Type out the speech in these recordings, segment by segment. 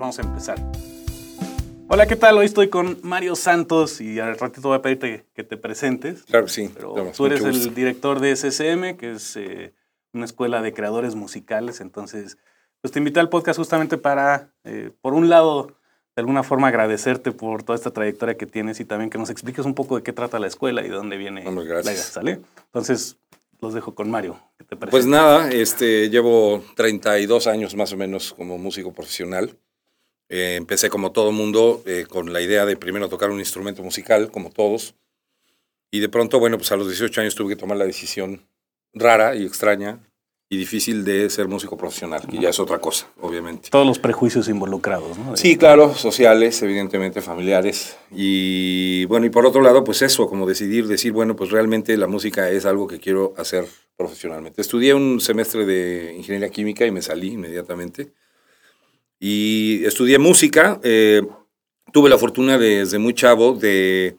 Vamos a empezar. Hola, ¿qué tal? Hoy estoy con Mario Santos y al ratito voy a pedirte que te presentes. Claro que sí. Pero tú eres el director de SSM, que es eh, una escuela de creadores musicales. Entonces, pues te invité al podcast justamente para, eh, por un lado, de alguna forma agradecerte por toda esta trayectoria que tienes y también que nos expliques un poco de qué trata la escuela y de dónde viene la idea, ¿sale? Entonces, los dejo con Mario. te Pues nada, este, llevo 32 años más o menos como músico profesional. Eh, empecé como todo mundo eh, con la idea de primero tocar un instrumento musical, como todos. Y de pronto, bueno, pues a los 18 años tuve que tomar la decisión rara y extraña y difícil de ser músico profesional, que ya es otra cosa, obviamente. Todos los prejuicios involucrados, ¿no? Sí, claro, sociales, evidentemente familiares. Y bueno, y por otro lado, pues eso, como decidir, decir, bueno, pues realmente la música es algo que quiero hacer profesionalmente. Estudié un semestre de ingeniería química y me salí inmediatamente. Y estudié música. eh, tuve la fortuna de- desde muy chavo de,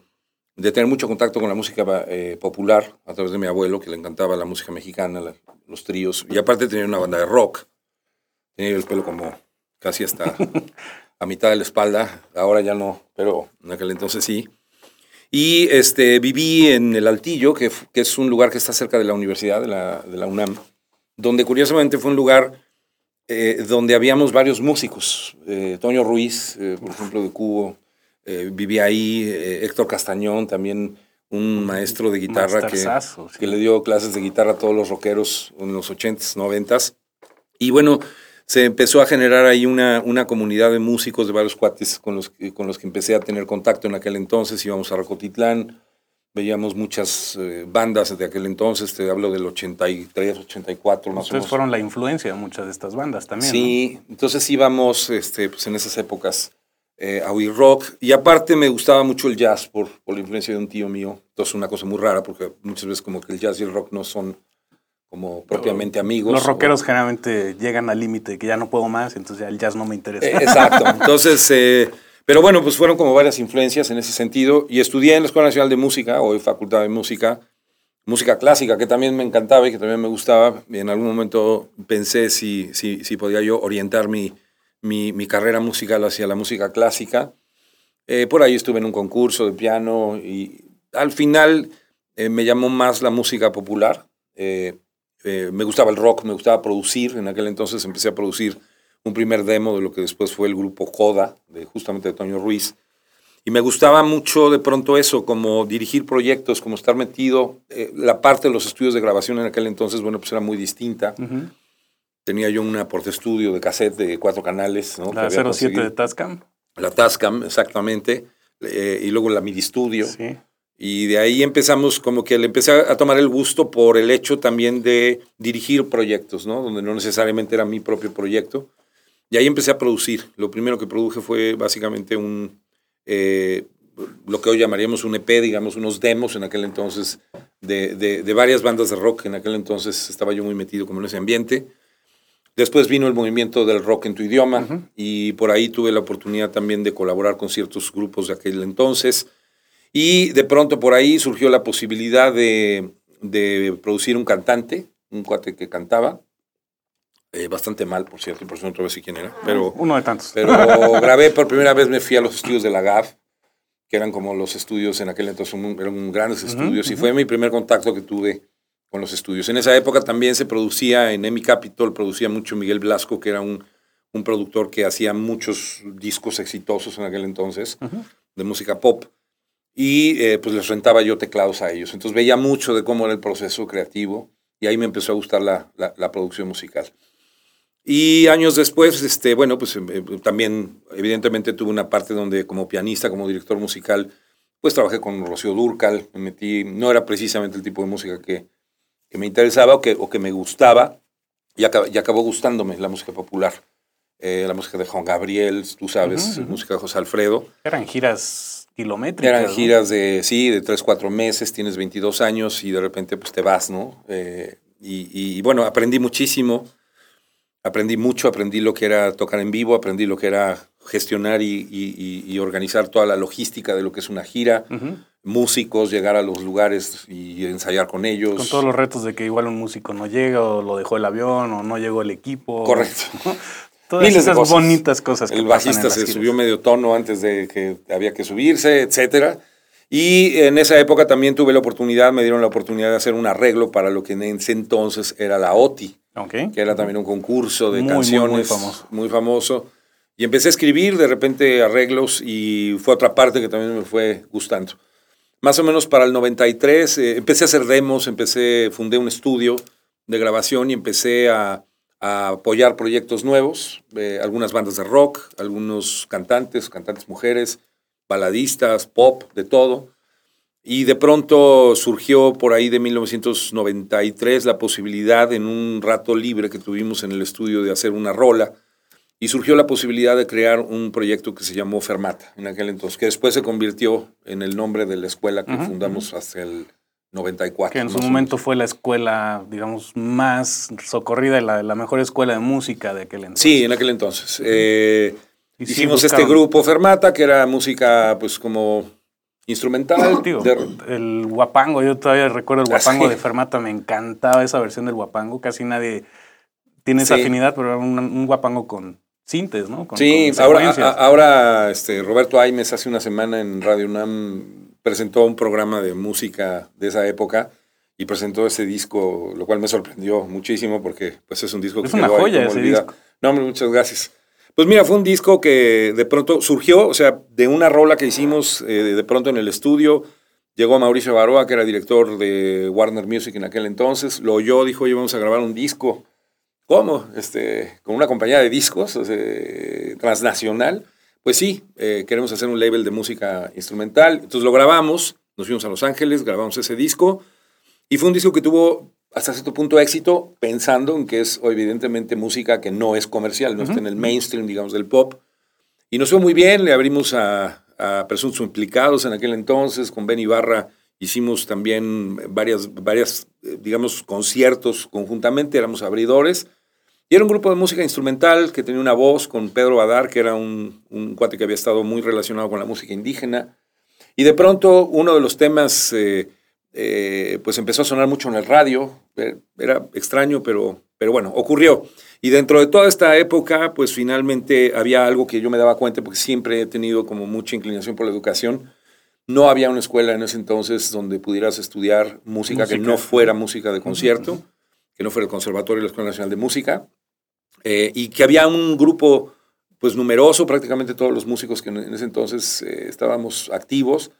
de tener mucho contacto con la música eh, popular a través de mi abuelo, que le encantaba la música mexicana, la- los tríos. Y aparte tenía una banda de rock. Tenía el pelo como casi hasta a mitad de la espalda. Ahora ya no, pero en aquel entonces sí. Y este, viví en el Altillo, que, que es un lugar que está cerca de la universidad, de la, de la UNAM, donde curiosamente fue un lugar eh, donde habíamos varios músicos. Eh, Toño Ruiz, eh, por ejemplo, de Cubo, eh, vivía ahí. Héctor Castañón, también un maestro de guitarra que, sí. que le dio clases de guitarra a todos los rockeros en los 80s, 90s. Y bueno, se empezó a generar ahí una, una comunidad de músicos de varios cuates con los, con los que empecé a tener contacto en aquel entonces. Íbamos a Rocotitlán, veíamos muchas eh, bandas de aquel entonces, te hablo del 83, 84 más o Ustedes menos. fueron la influencia de muchas de estas bandas también. ¿no? Sí, entonces íbamos este, pues en esas épocas eh, a oír rock. Y aparte me gustaba mucho el jazz por, por la influencia de un tío mío. Entonces una cosa muy rara porque muchas veces como que el jazz y el rock no son como propiamente amigos. Los o- rockeros generalmente llegan al límite de que ya no puedo más, entonces ya el jazz no me interesa. Eh, exacto. Entonces, eh, pero bueno, pues fueron como varias influencias en ese sentido. Y estudié en la Escuela Nacional de Música, hoy Facultad de Música, música clásica, que también me encantaba y que también me gustaba. Y en algún momento pensé si, si, si podía yo orientar mi, mi, mi carrera musical hacia la música clásica. Eh, por ahí estuve en un concurso de piano y al final eh, me llamó más la música popular. Eh, eh, me gustaba el rock, me gustaba producir. En aquel entonces empecé a producir un primer demo de lo que después fue el grupo Coda, de justamente de Toño Ruiz. Y me gustaba mucho de pronto eso, como dirigir proyectos, como estar metido. eh, la parte de los estudios de grabación en aquel entonces, bueno, pues era muy distinta. Tenía yo una porte estudio de cassette de cuatro canales. ¿no? La había 07 conseguido. de Tascam. La Tascam, exactamente. eh, y luego la MIDI Studio. Sí. Y de ahí empezamos, como que le empecé a tomar el gusto por el hecho también de dirigir proyectos, ¿no? Donde no necesariamente era mi propio proyecto. Y ahí empecé a producir. Lo primero que produje fue básicamente un, eh, lo que hoy llamaríamos un EP, digamos, unos demos en aquel entonces de, de, varias bandas de rock. En aquel entonces estaba yo muy metido como en ese ambiente. Después vino el movimiento del rock en tu idioma y por ahí tuve la oportunidad también de colaborar con ciertos grupos de aquel entonces. Y de pronto por ahí surgió la posibilidad de, de producir un cantante, un cuate que cantaba, eh, bastante mal, por cierto, por eso no te voy a decir quién era. Pero, Uno de tantos. Pero grabé por primera vez, me fui a los estudios de la GAF, que eran como los estudios en aquel entonces, eran grandes estudios, y fue mi primer contacto que tuve con los estudios. En esa época también se producía en Emi Capitol, producía mucho Miguel Blasco, que era un, un productor que hacía muchos discos exitosos en aquel entonces, de música pop. Y eh, pues les rentaba yo teclados a ellos. Entonces veía mucho de cómo era el proceso creativo y ahí me empezó a gustar la, la producción musical. Y años después, este, bueno, pues em, también evidentemente tuve una parte donde como pianista, como director musical, pues trabajé con Rocío Durcal, me metí, no era precisamente el tipo de música que, que me interesaba o que, o que me gustaba, y, acabó gustándome la música popular. Eh, la música de Juan Gabriel, tú sabes, música de José Alfredo. Eran giras kilométricas. Eran giras de, sí, de tres, cuatro meses, tienes 22 años y de repente pues te vas, ¿no? Eh, y, y, bueno, aprendí muchísimo aprendí mucho, aprendí lo que era tocar en vivo, aprendí lo que era gestionar y, organizar toda la logística de lo que es una gira, músicos, llegar a los lugares y ensayar con ellos. Con todos los retos de que igual un músico no llega o lo dejó el avión o no llegó el equipo. Correcto. Todas esas bonitas cosas. Que el bajista se subió medio tono antes de que había que subirse, etcétera. Y en esa época también tuve la oportunidad, me dieron la oportunidad de hacer un arreglo para lo que en ese entonces era la OTI que era también un concurso de canciones muy, famoso. muy, famoso. Y empecé a escribir de repente arreglos y fue otra parte que también me fue gustando. Más o menos para el 93 eh, empecé a hacer demos, empecé, fundé un estudio de grabación y empecé a, apoyar proyectos nuevos, eh, algunas bandas de rock, algunos cantantes, cantantes mujeres, baladistas, pop, de todo. Y de pronto surgió por ahí de 1993 la posibilidad en un rato libre que tuvimos en el estudio de hacer una rola y surgió la posibilidad de crear un proyecto que se llamó Fermata en aquel entonces, que después se convirtió en el nombre de la escuela que fundamos hasta el 94. Que en su momento fue la escuela, digamos, más socorrida, la, la mejor escuela de música de aquel entonces. Sí, en aquel entonces. Eh, hicimos este grupo Fermata, que era música pues como instrumental. El guapango, yo todavía recuerdo el ah, guapango de Fermata, me encantaba esa versión del guapango, casi nadie tiene esa afinidad, pero era un, guapango con sintes, ¿no? sí, ahora, ahora este, Roberto Aimes hace una semana en Radio UNAM presentó un programa de música de esa época y presentó ese disco, lo cual me sorprendió muchísimo porque pues es un disco que... Es una joya ese disco. No, muchas gracias. Pues mira, fue un disco que de pronto surgió, o sea, de una rola que hicimos eh, de pronto en el estudio. Llegó Mauricio Baroa, que era director de Warner Music en aquel entonces, lo oyó, dijo, oye, vamos a grabar un disco. ¿Cómo? Este, con una compañía de discos transnacional. Pues sí, eh, queremos hacer un label de música instrumental. Entonces lo grabamos, nos fuimos a Los Ángeles, grabamos ese disco. Y fue un disco que tuvo hasta cierto punto éxito, pensando en que es evidentemente música que no es comercial, no está en el mainstream, digamos, del pop. Y nos fue muy bien, le abrimos a, a Presuntos Implicados en aquel entonces, con Ben Ibarra hicimos también varias, varias, eh, digamos, conciertos conjuntamente, éramos abridores. Y era un grupo de música instrumental que tenía una voz con Pedro Badar, que era un, un cuate que había estado muy relacionado con la música indígena. Y de pronto uno de los temas... Eh, eh, pues empezó a sonar mucho en el radio. Eh, era extraño, pero, pero bueno, ocurrió. Y dentro de toda esta época, pues finalmente había algo que yo me daba cuenta, porque siempre he tenido como mucha inclinación por la educación. No había una escuela en ese entonces donde pudieras estudiar música, que no fuera música de concierto, que no fuera el Conservatorio y la Escuela Nacional de Música, eh, y que había un grupo pues numeroso, prácticamente todos los músicos que en ese entonces estábamos activos,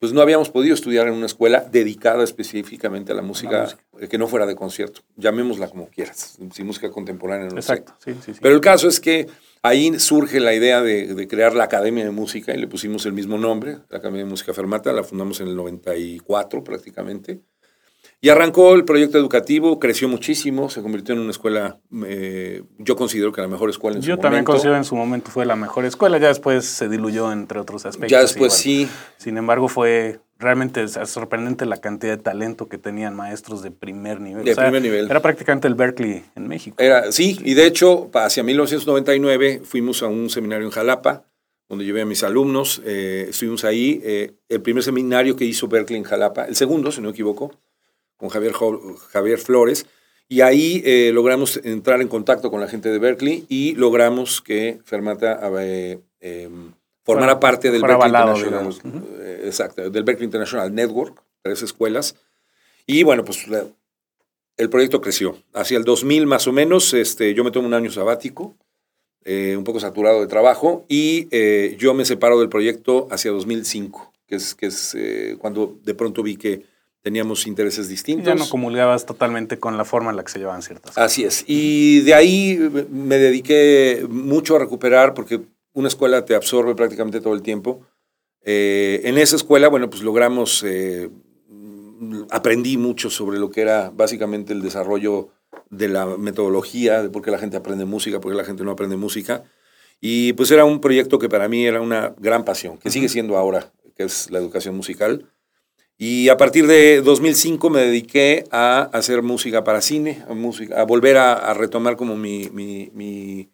pues no habíamos podido estudiar en una escuela dedicada específicamente a la música, eh, que no fuera de concierto, llamémosla como quieras, sin música contemporánea. No Exacto, sí, sí, Pero el caso es que ahí surge la idea de, crear la Academia de Música y le pusimos el mismo nombre, la Academia de Música Fermata, la fundamos en el 94 prácticamente. Y arrancó el proyecto educativo, creció muchísimo, se convirtió en una escuela, eh, yo considero que la mejor escuela en yo su momento. Yo también considero en su momento fue la mejor escuela, ya después se diluyó entre otros aspectos. Ya después sí. Sin embargo, fue realmente sorprendente la cantidad de talento que tenían maestros de primer nivel. De primer nivel. Era prácticamente el Berkeley en México. Era, sí, y de hecho, hacia 1999 fuimos a un seminario en Jalapa, donde llevé a mis alumnos, eh, estuvimos ahí, eh, el primer seminario que hizo Berkeley en Jalapa, el segundo, si no me equivoco, con Javier, Javier Flores, y ahí eh, logramos entrar en contacto con la gente de Berkeley y logramos que Fermata eh, em, formara parte del Berkeley International, eh, exacto, del Berkeley International Network, tres escuelas. Y bueno, pues el proyecto creció. Hacia el 2000 más o menos, este, yo me tomo un año sabático, un poco saturado de trabajo, y yo me separo del proyecto hacia 2005, que es, que es cuando de pronto vi que teníamos intereses distintos. Ya no comulgabas totalmente con la forma en la que se llevaban ciertas cosas. Así es. Y de ahí me dediqué mucho a recuperar, porque una escuela te absorbe prácticamente todo el tiempo. Eh, en esa escuela, bueno, pues logramos, eh, aprendí mucho sobre lo que era básicamente el desarrollo de la metodología, de por qué la gente aprende música, por qué la gente no aprende música. Y pues era un proyecto que para mí era una gran pasión, que sigue siendo ahora, que es la educación musical. Y a partir de 2005 me dediqué a hacer música para cine, a, música, a volver a, retomar como mi, mi,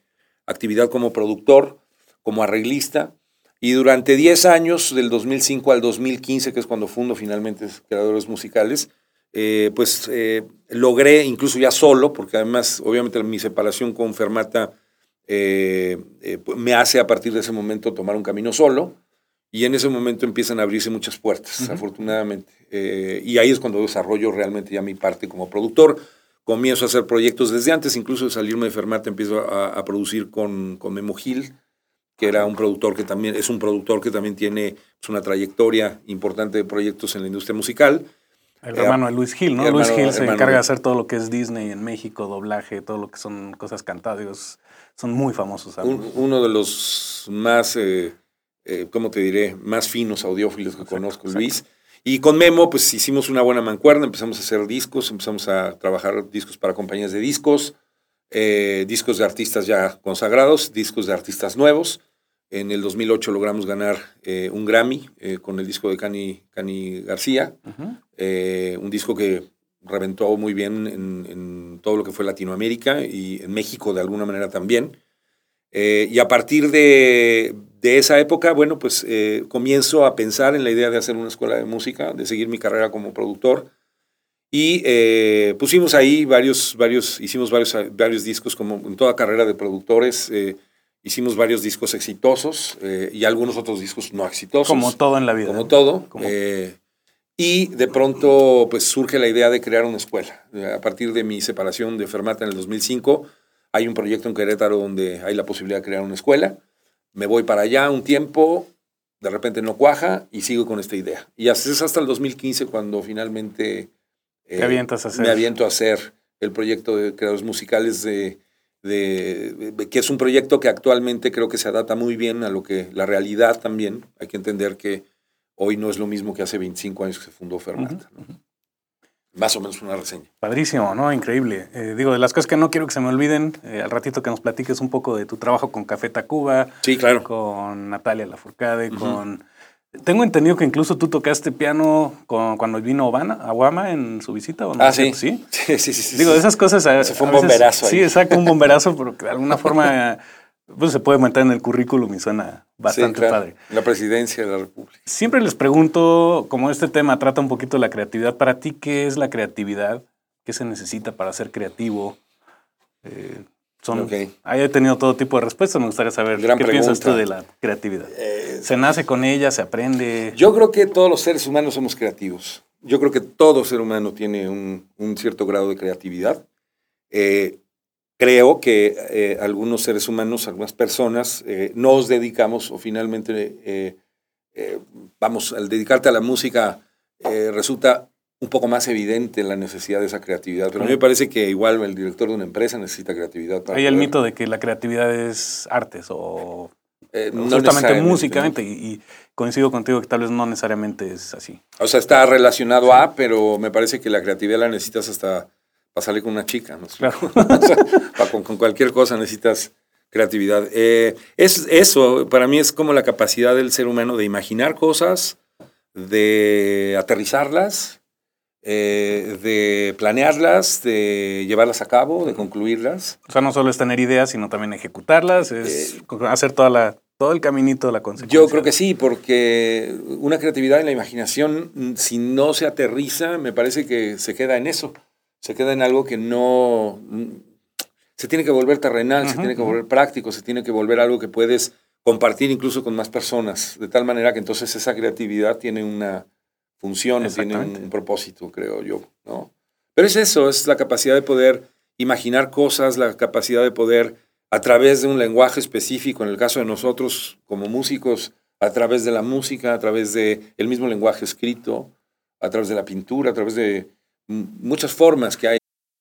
actividad como productor, como arreglista. Y durante 10 años, del 2005 al 2015, que es cuando fundo finalmente Creadores Musicales, eh, pues eh, logré, incluso ya solo, porque además, obviamente, mi separación con Fermata eh, me hace a partir de ese momento tomar un camino solo. Y en ese momento empiezan a abrirse muchas puertas, afortunadamente. Eh, y ahí es cuando desarrollo realmente ya mi parte como productor. Comienzo a hacer proyectos desde antes, incluso de salirme de Fermata, empiezo a, producir con, con, Memo Gil, que era un productor que también, es un productor que también tiene pues, una trayectoria importante de proyectos en la industria musical. El hermano de Luis Gil, ¿no? Luis Gil se encarga de hacer todo lo que es Disney en México, doblaje, todo lo que son cosas cantadas. Son muy famosos. uno de los más... Eh, eh, ¿cómo te diré?, más finos audiófilos que conozco, Luis. Y con Memo, pues hicimos una buena mancuerna, empezamos a hacer discos, empezamos a trabajar discos para compañías de discos, eh, discos de artistas ya consagrados, discos de artistas nuevos. En el 2008 logramos ganar eh, un Grammy con el disco de Cani, Cani García, un disco que reventó muy bien en, en, todo lo que fue Latinoamérica y en México de alguna manera también. y a partir de, de esa época, bueno, pues eh, comienzo a pensar en la idea de hacer una escuela de música, de seguir mi carrera como productor. Y eh, pusimos ahí varios, varios, hicimos varios, varios discos, como en toda carrera de productores, eh, hicimos varios discos exitosos y algunos otros discos no exitosos. Como todo en la vida. Como todo. y de pronto, pues surge la idea de crear una escuela. A partir de mi separación de Fermata en el 2005, hay un proyecto en Querétaro donde hay la posibilidad de crear una escuela me voy para allá un tiempo, de repente no cuaja y sigo con esta idea. Y así es hasta el 2015 cuando finalmente eh, avientas a hacer? me aviento a hacer el proyecto de creadores musicales de, de, que es un proyecto que actualmente creo que se adapta muy bien a lo que la realidad también. Hay que entender que hoy no es lo mismo que hace 25 años que se fundó Fermata. Más o menos una reseña. Padrísimo, ¿no? Increíble. Eh, digo, de las cosas que no quiero que se me olviden, eh, al ratito que nos platiques un poco de tu trabajo con Café Tacuba. Sí, claro. Con Natalia Lafourcade, con... Tengo entendido que incluso tú tocaste piano con, cuando vino Obama, Obama en su visita. ¿o no? Ah, sí. sí. Sí, sí, sí. Digo, de esas cosas... Se fue un bomberazo ahí. Sí, exacto, un bomberazo, pero que de alguna forma pues se puede meter en el currículum y suena bastante padre. La presidencia de la República. Siempre les pregunto, como este tema trata un poquito de la creatividad, para ti, ¿qué es la creatividad? ¿Qué se necesita para ser creativo? Eh, son, He tenido todo tipo de respuestas, me gustaría saber qué piensas tú de la creatividad. Eh, ¿Se nace con ella, se aprende? Yo creo que todos los seres humanos somos creativos. Yo creo que todo ser humano tiene un, un cierto grado de creatividad. Eh, creo que eh, algunos seres humanos, algunas personas, eh, nos dedicamos o finalmente, eh, vamos, al dedicarte a la música resulta un poco más evidente la necesidad de esa creatividad. Pero a mí me parece que igual el director de una empresa necesita creatividad. Para Hay el mito de que la creatividad es artes o justamente músicamente. Y, coincido contigo que tal vez no necesariamente es así. O sea, está relacionado a, pero me parece que la creatividad la necesitas hasta para salir con una chica, ¿no? Claro. O sea, para con, con cualquier cosa necesitas creatividad. Eh, es eso, para mí es como la capacidad del ser humano de imaginar cosas, de aterrizarlas, eh, de planearlas, de llevarlas a cabo, de concluirlas. O sea, no solo es tener ideas, sino también ejecutarlas, es hacer toda la, todo el caminito de la consecuencia. Yo creo que sí, porque una creatividad en la imaginación, si no se aterriza, me parece que se queda en eso. Se queda en algo que no... mm, Se tiene que volver terrenal, se Ujú, tiene que volver práctico, se tiene que volver algo que puedes compartir incluso con más personas, de tal manera que entonces esa creatividad tiene una función, tiene un, propósito, creo yo, ¿no? Pero es eso, es la capacidad de poder imaginar cosas, la capacidad de poder, a través de un lenguaje específico, en el caso de nosotros como músicos, a través de la música, a través de el mismo lenguaje escrito, a través de la pintura, a través de muchas formas que hay.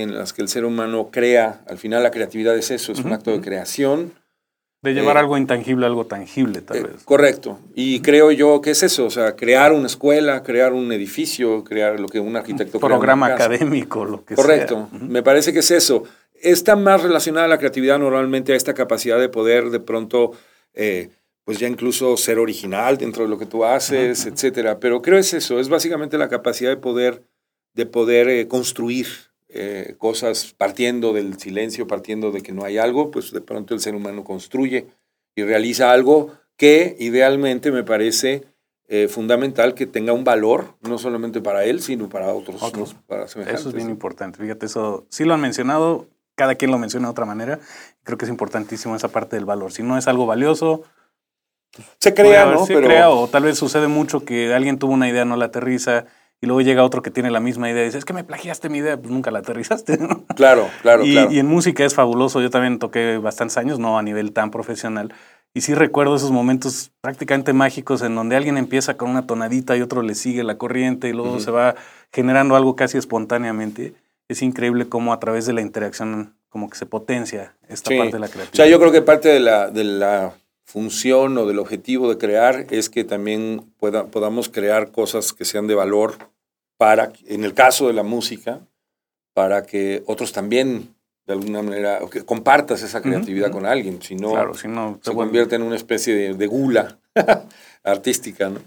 En las que el ser humano crea, al final la creatividad es eso, es un acto de creación. De llevar Eh, algo intangible a algo tangible, tal Eh, vez. correcto. Y creo yo que es eso, o sea, crear una escuela, crear un edificio, crear lo que un arquitecto una Programa académico, lo que Correcto. sea. Ujú. Me parece que es eso. Está más relacionada la creatividad normalmente a esta capacidad de poder de pronto, eh, pues ya incluso ser original dentro de lo que tú haces, etcétera. Pero creo es eso, es básicamente la capacidad de poder, de poder construir eh, cosas partiendo del silencio, partiendo de que no hay algo, pues de pronto el ser humano construye y realiza algo que idealmente me parece eh, fundamental que tenga un valor, no solamente para él, sino para otros, Otros. ¿no? para semejantes. Eso es bien importante. Fíjate, eso sí lo han mencionado, cada quien lo menciona de otra manera. Creo que es importantísimo esa parte del valor. Si no es algo valioso, Se crea, haber- ¿no? se crea, o tal vez sucede mucho que alguien tuvo una idea, no la aterriza, y luego llega otro que tiene la misma idea y dice, es que me plagiaste mi idea, pues nunca la aterrizaste. ¿no? Claro, claro, y, claro. y en música es fabuloso. Yo también toqué bastantes años, no a nivel tan profesional. Y sí recuerdo esos momentos prácticamente mágicos en donde alguien empieza con una tonadita y otro le sigue la corriente y luego Ujú. se va generando algo casi espontáneamente. Es increíble cómo a través de la interacción como que se potencia esta Sí. parte de la O creatividad. sea, yo creo que parte de la, de la función o del objetivo de crear es que también pueda, podamos crear cosas que sean de valor para, en el caso de la música, para que otros también, de alguna manera, que compartas esa creatividad con alguien. Si no, claro, si no, se se vuelve convierte en una especie de, de gula artística, ¿no?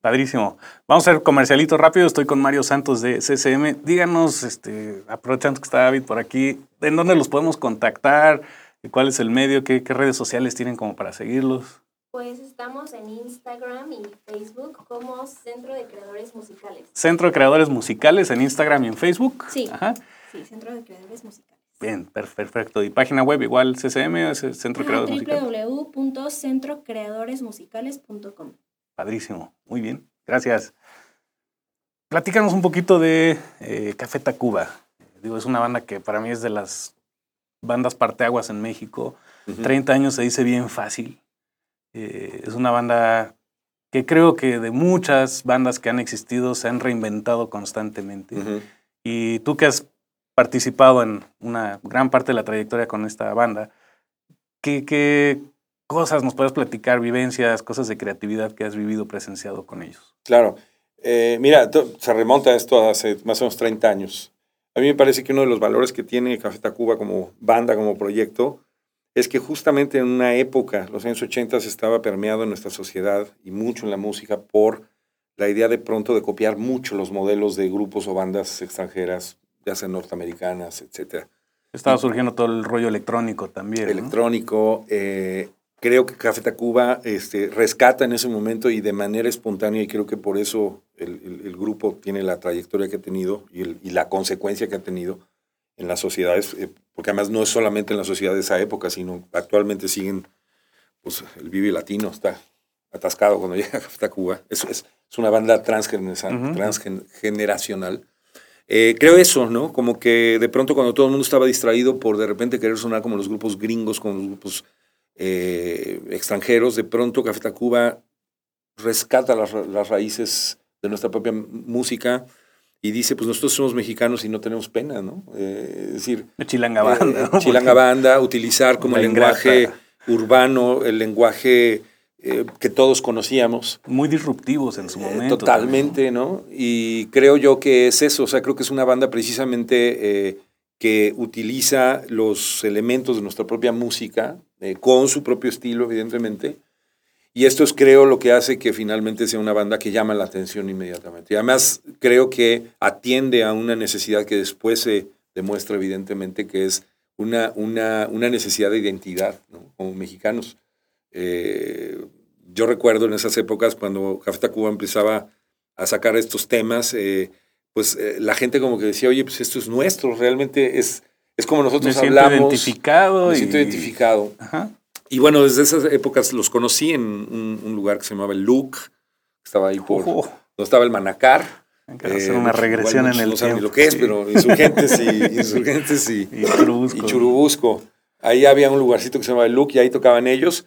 padrísimo. Vamos a hacer comercialito rápido. Estoy con Mario Santos de CCM. Díganos, este, aprovechando que está David por aquí, ¿en dónde los podemos contactar? ¿Cuál es el medio? ¿Qué, qué redes sociales tienen como para seguirlos? Pues estamos en Instagram y Facebook como Centro de Creadores Musicales. Centro de Creadores Musicales en Instagram y en Facebook. Sí. Ajá. Sí, Centro de Creadores Musicales. Bien, per- perfecto. ¿Y página web igual CCM, es el Centro de Ah, Creadores Musicales? www.centrocreadoresmusicales.com Padrísimo. Muy bien. Gracias. Platícanos un poquito de eh, Café Tacuba. Digo, es una banda que para mí es de las bandas parteaguas en México. Ujú. 30 años se dice bien fácil. Eh, es una banda que creo que de muchas bandas que han existido se han reinventado constantemente. Y tú que has participado en una gran parte de la trayectoria con esta banda, ¿qué, qué cosas nos puedes platicar, vivencias, cosas de creatividad que has vivido, presenciado con ellos? Claro. Eh, mira, se remonta esto a hace más o menos 30 años. A mí me parece que uno de los valores que tiene Café Tacuba como banda, como proyecto, es que justamente en una época, los años 80, se estaba permeado en nuestra sociedad y mucho en la música por la idea de pronto de copiar mucho los modelos de grupos o bandas extranjeras, ya sean norteamericanas, etcétera. Estaba surgiendo todo el rollo electrónico también. Electrónico. Eh, creo que Café Tacuba este, rescata en ese momento y de manera espontánea, y creo que por eso el, grupo tiene la trayectoria que ha tenido y, la consecuencia que ha tenido en las sociedades, eh, porque además no es solamente en la sociedad de esa época, sino actualmente siguen, pues el Vive Latino está atascado cuando llega a Tacuba. Es, es, es una banda transgeneracional. Eh, creo eso, ¿no? Como que de pronto cuando todo el mundo estaba distraído por de repente querer sonar como los grupos gringos, como los grupos eh, extranjeros, de pronto Café Tacuba rescata las, raíces de nuestra propia música y dice, pues nosotros somos mexicanos y no tenemos pena, ¿no? Eh, es decir... Chilanga banda. Chilanga banda, utilizar como el lenguaje urbano, el lenguaje eh, que todos conocíamos. Muy disruptivos en su momento. totalmente, ¿no? Y creo yo que es eso, o sea, creo que es una banda precisamente eh, que utiliza los elementos de nuestra propia música, eh, con su propio estilo, evidentemente. Y esto es, creo, lo que hace que finalmente sea una banda que llama la atención inmediatamente. Y además, creo que atiende a una necesidad que después se demuestra, evidentemente, que es una, una, una necesidad de identidad, ¿no? Como mexicanos. Eh, yo recuerdo en esas épocas cuando Café Tacuba empezaba a sacar estos temas, eh, pues eh, la gente como que decía, oye, pues esto es nuestro, realmente es, es como nosotros me hablamos. identificado. Me siento identificado. Y bueno, desde esas épocas los conocí en un, lugar que se llamaba el Luke, estaba ahí por... donde estaba el Manacar. hacer una regresión en el no saben lo que es, pero insurgentes y, insurgentes y, y, churubusco. Ahí había un lugarcito que se llamaba el Luke y ahí tocaban ellos.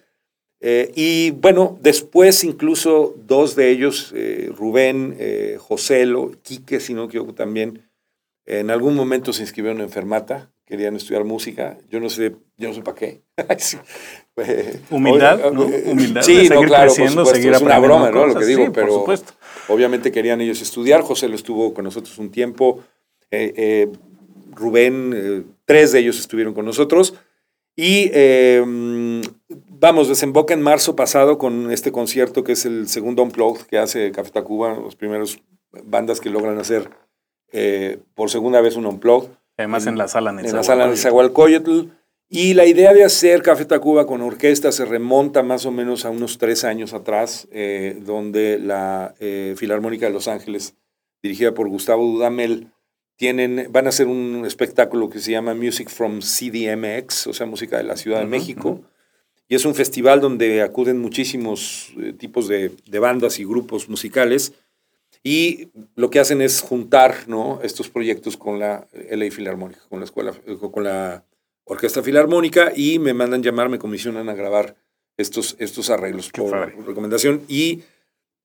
Eh, y bueno, después incluso dos de ellos, eh, Rubén, eh, Joselo, Quique, si no equivoco también, en algún momento se inscribieron en Fermata, querían estudiar música, yo no sé, yo no sé para qué. Humildad, ¿no? Humildad. Sí, no, claro, seguir es una broma, ¿no? Lo que digo, pero obviamente querían ellos estudiar, José lo estuvo con nosotros un tiempo, Rubén, tres de ellos estuvieron con nosotros, y vamos, desemboca en marzo pasado con este concierto que es el segundo Unplugged que hace Café Tacuba, los primeros bandas que logran hacer eh, por segunda vez un Unplugged. Además en, la sala En la sala Zahualcoyotl. Y la idea de hacer Café Tacuba con orquesta se remonta más o menos a unos tres años atrás, eh, donde la eh, Filarmónica de Los Ángeles, dirigida por Gustavo Dudamel, tienen, van a hacer un espectáculo que se llama Music from CDMX, o sea, música de la Ciudad de México. Y es un festival donde acuden muchísimos eh, tipos de, bandas y grupos musicales. Y lo que hacen es juntar ¿no? estos proyectos con la LA Filarmónica, con la escuela, eh, con la Orquesta Filarmónica, y me mandan llamar, me comisionan a grabar estos, estos arreglos por recomendación. Y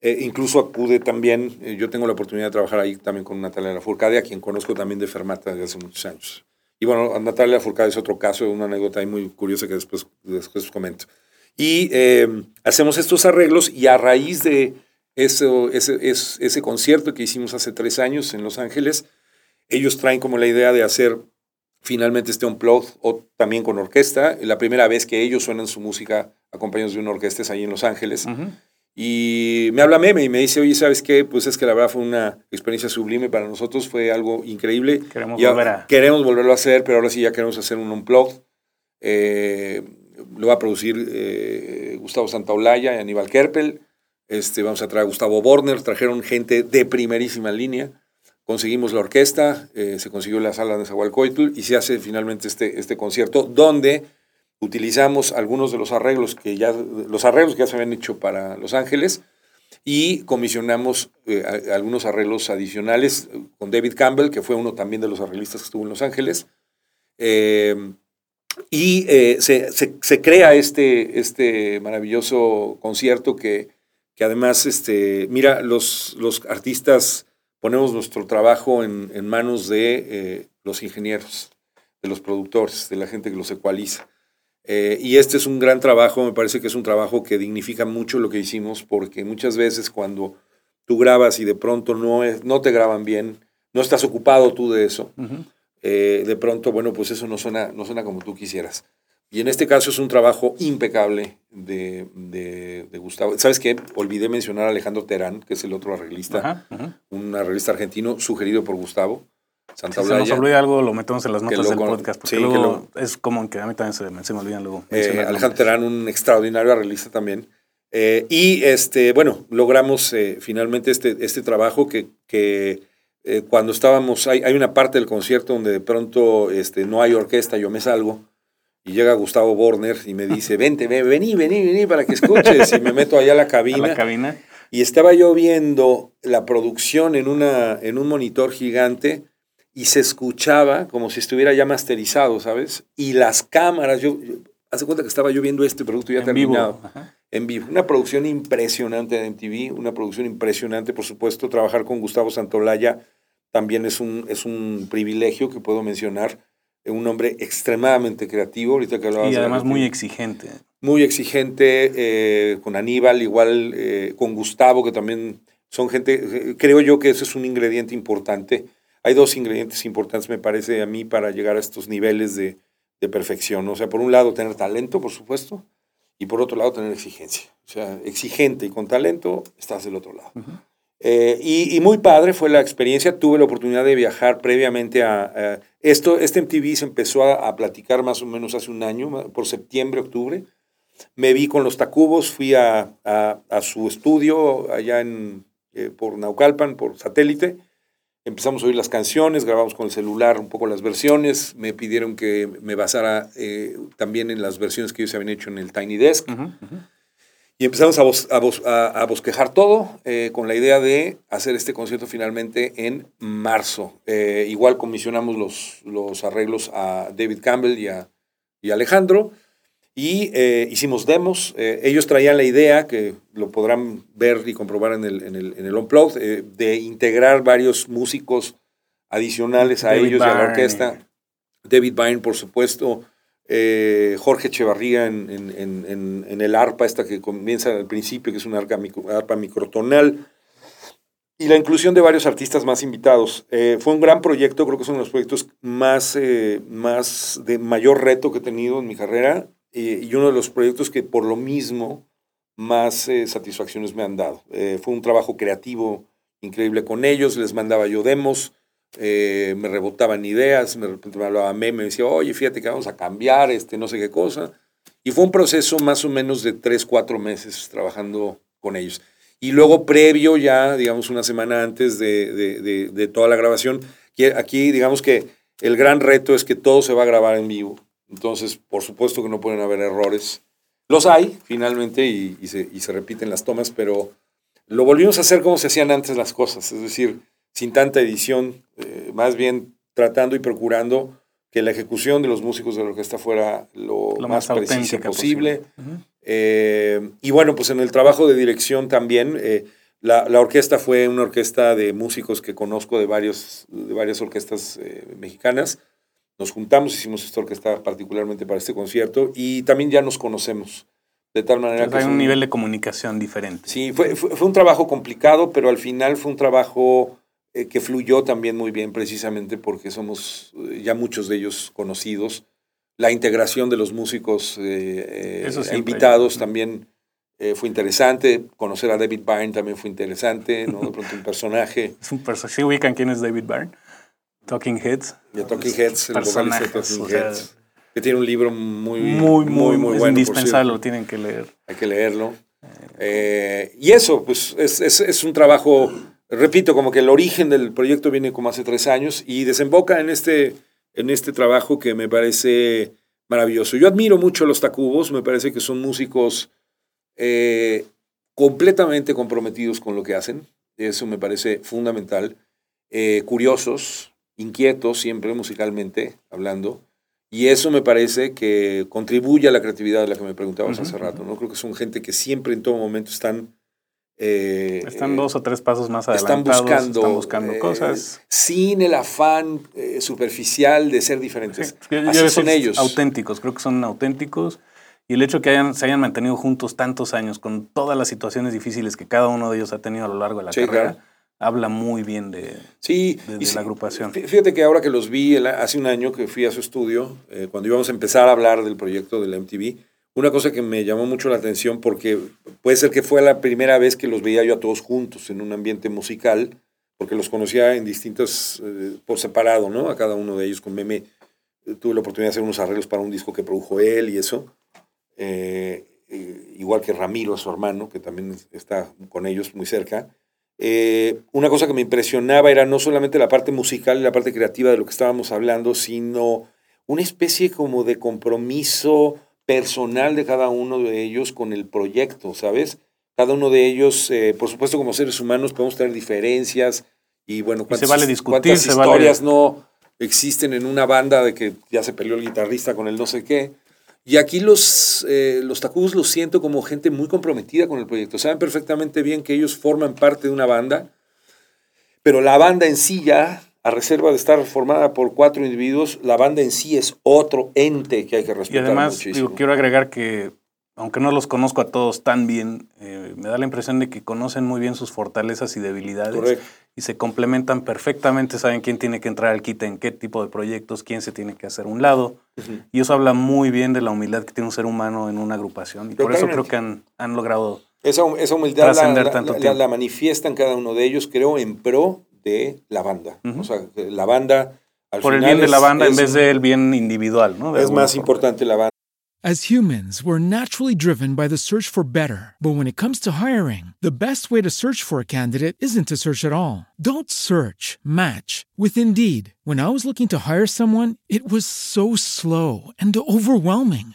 eh, incluso acude también, yo tengo la oportunidad de trabajar ahí también con Natalia Lafourcade, a quien conozco también de Fermata desde hace muchos años. Y bueno, Natalia Furcade es otro caso, una anécdota ahí muy curiosa que después, después comento. Y em, hacemos estos arreglos y a raíz de eso, ese, ese, concierto que hicimos hace tres años en Los Ángeles, ellos traen como la idea de hacer finalmente este unplugged o también con orquesta. La primera vez que ellos suenan su música acompañados de una orquesta es ahí en Los Ángeles. Y me habla Meme y me dice, oye, ¿sabes qué? Pues es que la verdad fue una experiencia sublime para nosotros, fue algo increíble. Queremos volver a... Queremos volverlo a hacer, pero ahora sí ya queremos hacer un unplugged. Eh, lo va a producir eh, Gustavo Santaolalla y Aníbal Kerpel. Este, vamos a traer a Gustavo Borner, trajeron gente de primerísima línea. Conseguimos la orquesta, eh, se consiguió la sala de Zahualcoyotl y se hace finalmente este, este concierto donde utilizamos algunos de los arreglos que ya, los arreglos que ya se habían hecho para Los Ángeles y comisionamos eh, algunos arreglos adicionales con David Campbell, que fue uno también de los arreglistas que estuvo en Los Ángeles. Eh, y eh, se, se, crea este, este maravilloso concierto que, que además, este, mira, los, los artistas ponemos nuestro trabajo en, en manos de los ingenieros, de los productores, de la gente que los ecualiza. Eh, y este es un gran trabajo, me parece que es un trabajo que dignifica mucho lo que hicimos, porque muchas veces cuando tú grabas y de pronto no, es, no te graban bien, no estás ocupado tú de eso, eh, de pronto, bueno, pues eso no suena, no suena como tú quisieras. Y en este caso es un trabajo impecable de, de, de Gustavo. ¿Sabes qué? Olvidé mencionar a Alejandro Terán, que es el otro arreglista, Ajá, ajá. un arreglista argentino sugerido por Gustavo Si se nos olvida algo, lo metemos en las notas lo del podcast, porque sí, luego es como que a mí también se, me- se me olvidan luego. Eh, Alejandro. Terán, un extraordinario arreglista también. Eh, y este, bueno, logramos eh, finalmente este, este trabajo que, que cuando estábamos, hay, hay una parte del concierto donde de pronto este, no hay orquesta, yo me salgo. Y llega Gustavo Borner y me dice, vente, ven, vení, vení, vení para que escuches. Y me meto allá a la A cabina. la cabina. Y estaba yo viendo la producción en, una, en un monitor gigante y se escuchaba como si estuviera ya masterizado, ¿sabes? Y las cámaras, yo, yo hace cuenta que estaba yo viendo este producto ya en terminado, en vivo. Una producción impresionante de MTV, una producción impresionante, por supuesto, trabajar con Gustavo Santolaya también es un, es un privilegio que puedo mencionar. Un hombre extremadamente creativo, ahorita que hablabas Y de además muy exigente. muy exigente eh, con Aníbal, igual eh, con Gustavo, que también son gente, creo yo que eso es un ingrediente importante. Hay dos ingredientes importantes, me parece a mí, para llegar a estos niveles de, de perfección. O sea, por un lado, tener talento, por supuesto, y por otro lado, tener exigencia. O sea, exigente y con talento, estás del otro lado. Eh, y, y muy padre fue la experiencia. Tuve la oportunidad de viajar previamente a... a- esto, este MTV se empezó a, a platicar más o menos hace un año, por septiembre, octubre. Me vi con los Tacubos, fui a, a- a su estudio allá en, eh, por Naucalpan, por satélite. Empezamos a oír las canciones, grabamos con el celular un poco las versiones. Me pidieron que me basara eh, también en las versiones que ellos habían hecho en el Tiny Desk. Ujú, ujú. Y empezamos a, bos- a bos- a- a bosquejar todo eh, con la idea de hacer este concierto finalmente en marzo. Eh, igual comisionamos los, los arreglos a David Campbell y a, y Alejandro. Y eh, hicimos demos. Ellos traían la idea, que lo podrán ver y comprobar en el, en el, en el Unplugged, de integrar varios músicos adicionales a David ellos y a la Byrne. orquesta. David Byrne, por supuesto. Eh, Jorge Echevarría en, el arpa, esta que comienza al principio, que es una arpa, micro- arpa microtonal. Y la inclusión de varios artistas más invitados. Eh, fue un gran proyecto, creo que es uno de los proyectos más, eh, más de mayor reto que he tenido en mi carrera y uno de los proyectos que por lo mismo más satisfacciones me han dado. Fue un trabajo creativo increíble con ellos, les mandaba yo demos, eh, me rebotaban ideas, de repente me hablaba Meme, me decía, oye, fíjate que vamos a cambiar, este, no sé qué cosa. Y fue un proceso más o menos de tres, cuatro meses trabajando con ellos. Y luego previo ya, digamos, una semana antes de, de- de- toda la grabación, aquí digamos que el gran reto es que todo se va a grabar en vivo. Entonces, por supuesto que no pueden haber errores. Los hay, finalmente, y se, y se repiten las tomas, pero lo volvimos a hacer como se hacían antes las cosas, es decir, sin tanta edición, eh, más bien tratando y procurando que la ejecución de los músicos de la orquesta fuera lo, Lo más, más precisa posible. posible. Ujú. Eh, y bueno, pues en el trabajo de dirección también, eh, la, la orquesta fue una orquesta de músicos que conozco de, varios, de varias orquestas eh, mexicanas. Nos juntamos, hicimos esta orquesta particularmente para este concierto y también ya nos conocemos. De tal manera Entonces, que hay un- nivel de comunicación diferente. Sí, fue, fue, fue un trabajo complicado, pero al final fue un trabajo eh, que fluyó también muy bien, precisamente porque somos eh, ya muchos de ellos conocidos. La integración de los músicos eh, eh, invitados también eh, fue interesante. Conocer a David Byrne también fue interesante, ¿no? De pronto un personaje. Es un perso- ¿Sí ubican quién es David Byrne? Talking Heads. Talking Heads, el vocalista de Talking o sea, Heads, que tiene un libro muy, Muy, muy, muy es bueno. indispensable, lo tienen que leer. hay que leerlo. Eh, y eso, pues es, es- es un trabajo, repito, como que el origen del proyecto viene como hace tres años y desemboca en este, en este trabajo que me parece maravilloso. Yo admiro mucho a los Tacubos, me parece que son músicos eh, completamente comprometidos con lo que hacen, eso me parece fundamental, Eh, curiosos, inquietos siempre musicalmente hablando. Y eso me parece que contribuye a la creatividad de la que me preguntabas Ujú, hace rato. ¿no? Creo que son gente que siempre en todo momento están... eh, Están eh, dos o tres pasos más están adelantados. buscando, Están buscando eh, cosas. sin el afán eh, superficial de ser diferentes. Sí, yo- yo Así creo son ellos. Auténticos, creo que son auténticos. Y el hecho que hayan, se hayan mantenido juntos tantos años con todas las situaciones difíciles que cada uno de ellos ha tenido a lo largo de la Sí, carrera, claro. habla muy bien de, sí, de, la agrupación. Fíjate que ahora que los vi hace un año que fui a su estudio, eh, cuando íbamos a empezar a hablar del proyecto del MTV, una cosa que me llamó mucho la atención porque puede ser que fue la primera vez que los veía yo a todos juntos en un ambiente musical, porque los conocía en distintos, eh, por separado, ¿no? A cada uno de ellos con Meme. Eh, tuve la oportunidad de hacer unos arreglos para un disco que produjo él y eso. igual que Ramiro, su hermano, que también está con ellos muy cerca. Eh, una cosa que me impresionaba era no solamente la parte musical y la parte creativa de lo que estábamos hablando, sino una especie como de compromiso personal de cada uno de ellos con el proyecto, ¿sabes? Cada uno de ellos, eh, por supuesto, como seres humanos podemos tener diferencias y bueno, cuántas, se vale discutir, historias no existen en una banda de que ya se peleó el guitarrista con el no sé qué. Y aquí los, eh, los Tacubos los siento como gente muy comprometida con el proyecto. Saben perfectamente bien que ellos forman parte de una banda, pero la banda en sí ya, a reserva de estar formada por cuatro individuos, la banda en sí es otro ente que hay que respetar. Y además, quiero agregar que, aunque no los conozco a todos tan bien, eh, me da la impresión de que conocen muy bien sus fortalezas y debilidades. Correcto y se complementan perfectamente, saben quién tiene que entrar al kit en qué tipo de proyectos, quién se tiene que hacer un lado. Y eso habla muy bien de la humildad que tiene un ser humano en una agrupación. Y por eso creo que han, han logrado esa, esa humildad la, la, manifiestan cada uno de ellos, creo, en pro de la banda. O sea, la banda... Al por el bien de la banda en vez del bien individual, ¿no? es más importante la banda. As humans, we're naturally driven by the search for better. But when it comes to hiring, the best way to search for a candidate isn't to search at all. Don't search, match with Indeed. When I was looking to hire someone, it was so slow and overwhelming.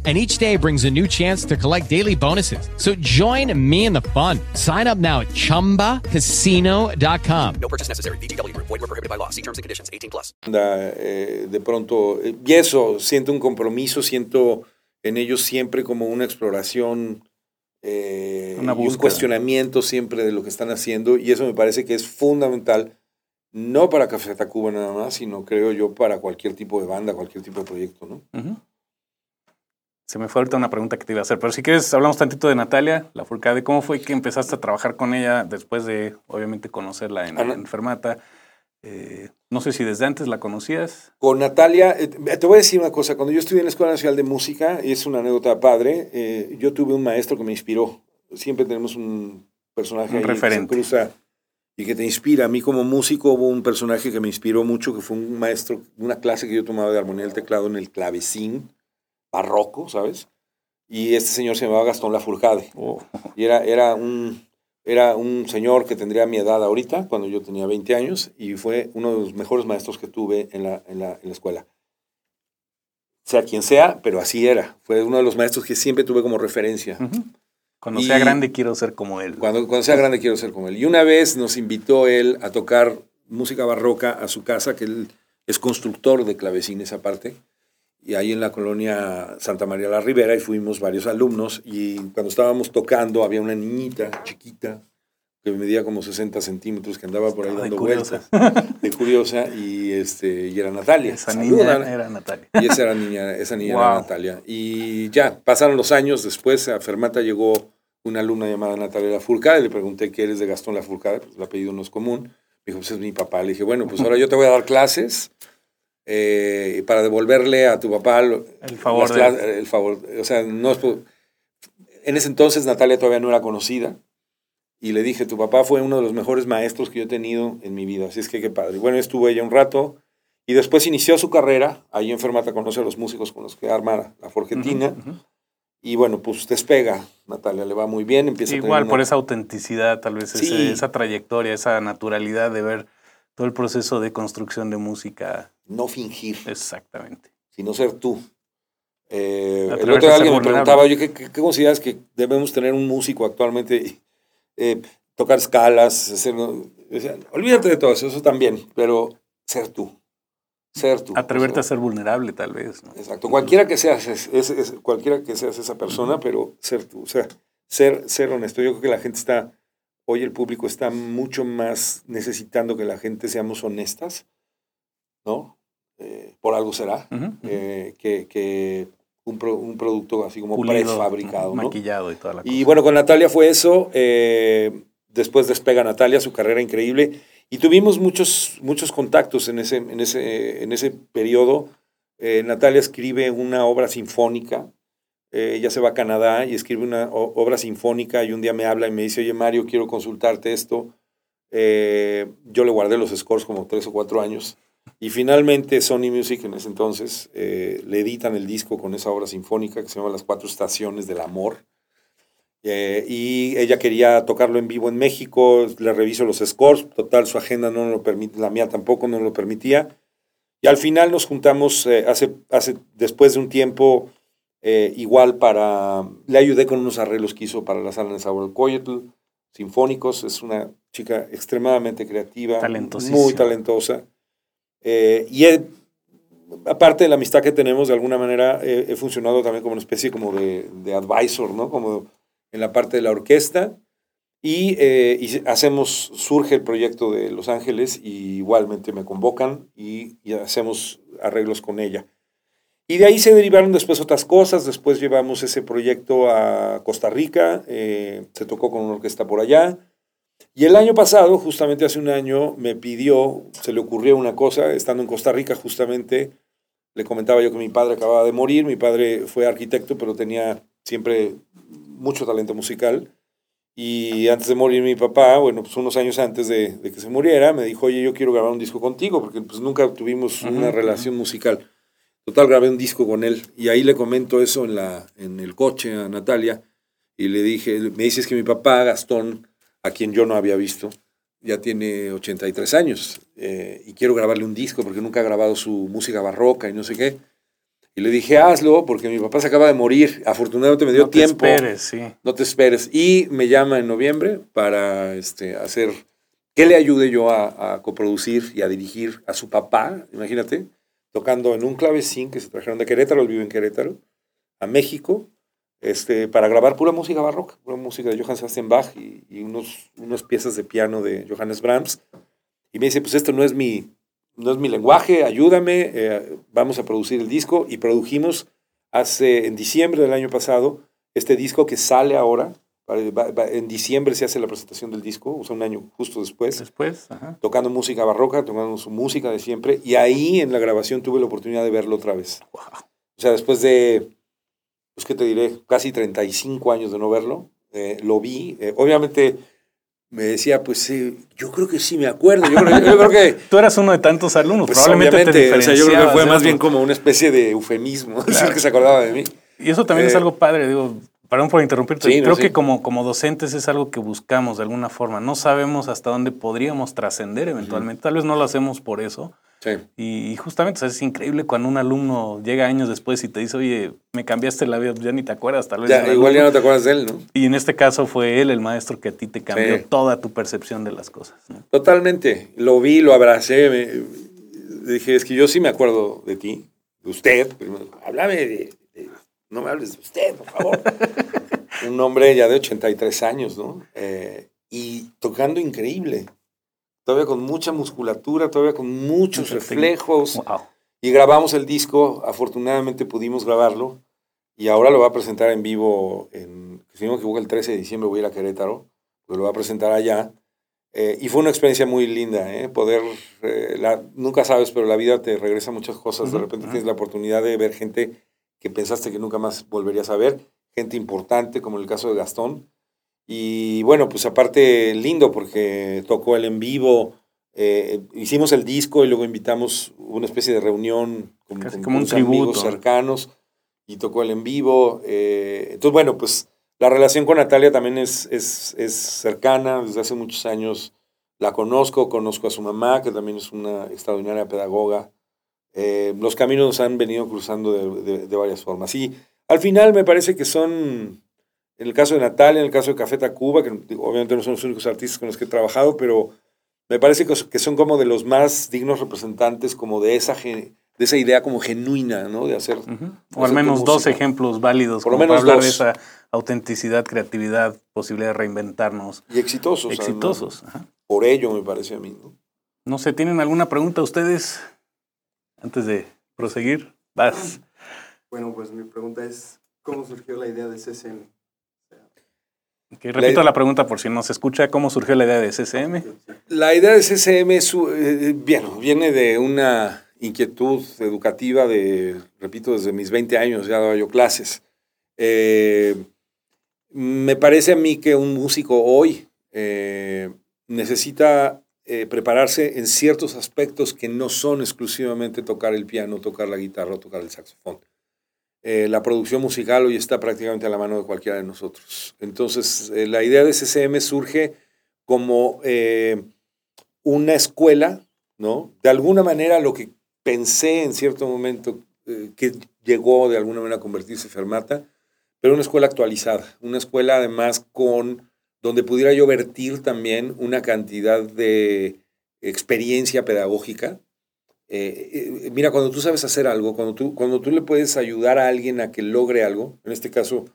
and each day brings a new chance to collect daily bonuses. So join me in the fun. Sign up now at ChumbaCasino.com. No purchase necessary. BGW. Void were prohibited by law. See terms and conditions. 18 plus. Eh, de pronto, eh, y eso, siento un compromiso, siento en ellos siempre como una exploración eh, una y un cuestionamiento siempre de lo que están haciendo y eso me parece que es fundamental no para Café Tacuba nada más, sino creo yo para cualquier tipo de banda, cualquier tipo de proyecto, ¿no? Uh -huh. Se me fue ahorita una pregunta que te iba a hacer, pero si quieres hablamos tantito de Natalia, la Furcade. ¿Cómo fue que empezaste a trabajar con ella después de, obviamente, conocerla en, en Fermata? Eh, no sé si desde antes la conocías. Con Natalia, eh, te voy a decir una cosa. Cuando yo estudié en la Escuela Nacional de Música, y es una anécdota padre, eh, yo tuve un maestro que me inspiró. Siempre tenemos un personaje un referente. que se cruza y que te inspira. A mí como músico hubo un personaje que me inspiró mucho, que fue un maestro, una clase que yo tomaba de armonía del teclado en el clavecín barroco, ¿sabes? Y este señor se llamaba Gastón Lafourcade. Oh. Y era, era, un, era un señor que tendría mi edad ahorita, cuando yo tenía 20 años, y fue uno de los mejores maestros que tuve en la, en la, en la escuela. Sea quien sea, pero así era. Fue uno de los maestros que siempre tuve como referencia. Cuando sea grande quiero ser como él. Cuando, cuando sea grande quiero ser como él. Y una vez nos invitó él a tocar música barroca a su casa, que él es constructor de clavecines aparte y ahí en la colonia Santa María la Ribera y fuimos varios alumnos y cuando estábamos tocando había una niñita chiquita que medía como 60 centímetros que andaba por ahí ah, dando vueltas de curiosa y este y era Natalia. Esa niña era Natalia. Y esa era niña esa niña era Natalia. Y ya pasaron los años después a Fermata llegó una alumna llamada Natalia Lafourcade le pregunté qué eres de Gastón Lafourcade pues el apellido no es común. Me dijo pues es mi papá. Le dije bueno pues ahora yo te voy a dar clases eh, para devolverle a tu papá el favor. el favor. O sea, no en ese entonces Natalia todavía no era conocida. Y le dije, tu papá fue uno de los mejores maestros que yo he tenido en mi vida. Así es que qué padre. Bueno, estuvo ella un rato. Y después inició su carrera. Ahí en Fermata conoce a los músicos con los que arma la Forgetina. Y bueno, pues despega, Natalia, le va muy bien. Empieza a tener Igual, una- por esa autenticidad, tal vez ese- Sí. esa trayectoria, esa naturalidad de ver todo el proceso de construcción de música. No fingir, Exactamente. sino ser tú. Eh, el otro día alguien me preguntaba, oye, ¿qué, qué, consideras que debemos tener un músico actualmente? Eh, tocar escalas, hacer... yo olvídate de todo eso, eso también, pero ser tú. Ser tú. Atreverte O a ser vulnerable, tal vez. ¿no? Exacto. Cualquiera que seas, es, es- es- cualquiera que seas esa persona, pero ser tú. O sea, ser, ser honesto. Yo creo que la gente está, hoy el público está mucho más necesitando que la gente seamos honestas, ¿no? Eh, por algo será. Ujú, ujú. eh, que, que un, pro- un producto así como Pulido, prefabricado, ¿no? maquillado y toda la cosa. Y bueno, con Natalia fue eso. eh, después despega Natalia, su carrera increíble. Y tuvimos muchos, muchos contactos en ese, en ese, en ese periodo. Eh, Natalia escribe una obra sinfónica. Eh, se va a Canadá y escribe una obra sinfónica y un día me habla y me dice, oye Mario, quiero consultarte esto. Eh, yo le guardé los scores como tres o cuatro años. Y finalmente Sony Music en ese entonces eh, le editan el disco con esa obra sinfónica que se llama Las Cuatro Estaciones del Amor. Eh, y ella quería tocarlo en vivo en México, le reviso los scores, total su agenda no lo permite, la mía tampoco no lo permitía. Y al final nos juntamos eh, hace, hace, después de un tiempo, eh, igual para, le ayudé con unos arreglos que hizo para la sala de Zahualcóyotl, sinfónicos, es una chica extremadamente creativa, muy talentosa. Eh, y he- aparte de la amistad que tenemos, de alguna manera he, he funcionado también como una especie como de, de advisor, ¿no? Como en la parte de la orquesta. Y, eh, y hacemos, surge el proyecto de Los Ángeles y igualmente me convocan y, y hacemos arreglos con ella. Y de ahí se derivaron después otras cosas. Después llevamos ese proyecto a Costa Rica, eh, se tocó con una orquesta por allá. Y el año pasado, justamente hace un año, me pidió, se le ocurrió una cosa, estando en Costa Rica justamente, le comentaba yo que mi padre acababa de morir, mi padre fue arquitecto, pero tenía siempre mucho talento musical. Y antes de morir mi papá, bueno, pues unos años antes de, de que se muriera, me dijo, oye, yo quiero grabar un disco contigo, porque pues nunca tuvimos una relación musical. Total, grabé un disco con él y ahí le comento eso en, la, en el coche a Natalia y le dije, me dices que mi papá, Gastón, a quien yo no había visto, ya tiene 83 años eh, y quiero grabarle un disco porque nunca ha grabado su música barroca y no sé qué. Y le dije, hazlo porque mi papá se acaba de morir. Afortunadamente me dio no te tiempo. esperes, sí. No te esperes. Y me llama en noviembre para este, hacer, que le ayude yo a, a coproducir y a dirigir a su papá, imagínate, tocando en un clavecín que se trajeron de Querétaro, él vive en Querétaro, a México, este, para grabar pura música barroca, pura música de Johann Sebastian Bach y, unos, unas piezas de piano de Johannes Brahms. Y me dice, pues esto no es mi, no es mi lenguaje, ayúdame, eh, vamos a producir el disco. Y produjimos hace, en diciembre del año pasado, este disco que sale ahora. En diciembre se hace la presentación del disco, o sea, un año justo después, Después, ajá. tocando música barroca, tocando su música de siempre. Y ahí en la grabación tuve la oportunidad de verlo otra vez. O sea, después de, pues, ¿qué te diré? Casi 35 años de no verlo, eh, lo vi. Eh, obviamente me decía, pues sí, yo creo que sí me acuerdo. Yo creo, yo creo que Tú eras uno de tantos alumnos, pues probablemente te o sea, yo creo que fue más bien como una especie de eufemismo, decir que se acordaba de mí. Y eso también es Eh, algo padre, digo, perdón por interrumpirte, Sí, no, creo sí. que como, como docentes es algo que buscamos de alguna forma, no sabemos hasta dónde podríamos trascender eventualmente, tal vez no lo hacemos por eso, Sí. y, justamente o sea, es increíble cuando un alumno llega años después y te dice, oye, me cambiaste la vida, ya ni te acuerdas, tal vez. Ya, igual ya alumno". no te acuerdas de él, ¿no? Y en este caso fue él el maestro que a ti te cambió Sí. toda tu percepción de las cosas. ¿no? Totalmente. Lo vi, lo abracé. me- dije, es que yo sí me acuerdo de ti, de usted. Primero, háblame de- No me hables de usted, por favor. Un hombre ya de 83 años, ¿no? Eh, y tocando increíble. Todavía con mucha musculatura, todavía con muchos reflejos. Wow. Y grabamos el disco, afortunadamente pudimos grabarlo. Y ahora lo va a presentar en vivo, en, si no me equivoco, el 13 de diciembre voy a ir a Querétaro, pues lo va a presentar allá. Eh, y fue una experiencia muy linda, ¿eh? poder, eh, la- nunca sabes, pero la vida te regresa muchas cosas. de Ujú, repente ujú. tienes la oportunidad de ver gente que pensaste que nunca más volverías a ver, gente importante, como en el caso de Gastón. Y bueno, pues aparte lindo porque tocó el en vivo, eh, hicimos el disco y luego invitamos una especie de reunión con, Casi con como un unos amigos tributo. cercanos y tocó el en vivo. eh, entonces, bueno, pues la relación con Natalia también es, es, es cercana, desde hace muchos años la conozco, conozco a su mamá, que también es una extraordinaria pedagoga. Eh, los caminos nos han venido cruzando de, de- de varias formas. Y al final me parece que son, en el caso de Natalia, en el caso de Café Tacuba, que obviamente no son los únicos artistas con los que he trabajado, pero me parece que, son como de los más dignos representantes como de esa, de esa idea como genuina, ¿no? De hacer... O al menos dos ejemplos válidos Por lo como para menos hablar de esa autenticidad, creatividad, posibilidad de reinventarnos. Y exitosos. Exitosos. ajá. Por ello, me parece a mí. ¿no? No sé, ¿tienen alguna pregunta ustedes antes de proseguir? Vas. Bueno, pues mi pregunta es, ¿cómo surgió la idea de CCM? Que repito la pregunta por si no se escucha. ¿Cómo surgió la idea de CCM? La idea de CCM es, eh, bien, viene de una inquietud educativa de, repito, desde mis 20 años ya daba yo clases. Eh, me parece a mí que un músico hoy eh, necesita eh, prepararse en ciertos aspectos que no son exclusivamente tocar el piano, tocar la guitarra o tocar el saxofón. Eh, la producción musical hoy está prácticamente a la mano de cualquiera de nosotros. Entonces, eh, la idea de CCM surge como una escuela, ¿no? De alguna manera lo que pensé en cierto momento que llegó de alguna manera a convertirse en Fermata, pero una escuela actualizada, una escuela además con donde pudiera yo vertir también una cantidad de experiencia pedagógica. Eh, eh, mira, cuando tú sabes hacer algo, cuando tú, cuando tú le puedes ayudar a alguien a que logre algo, en este caso,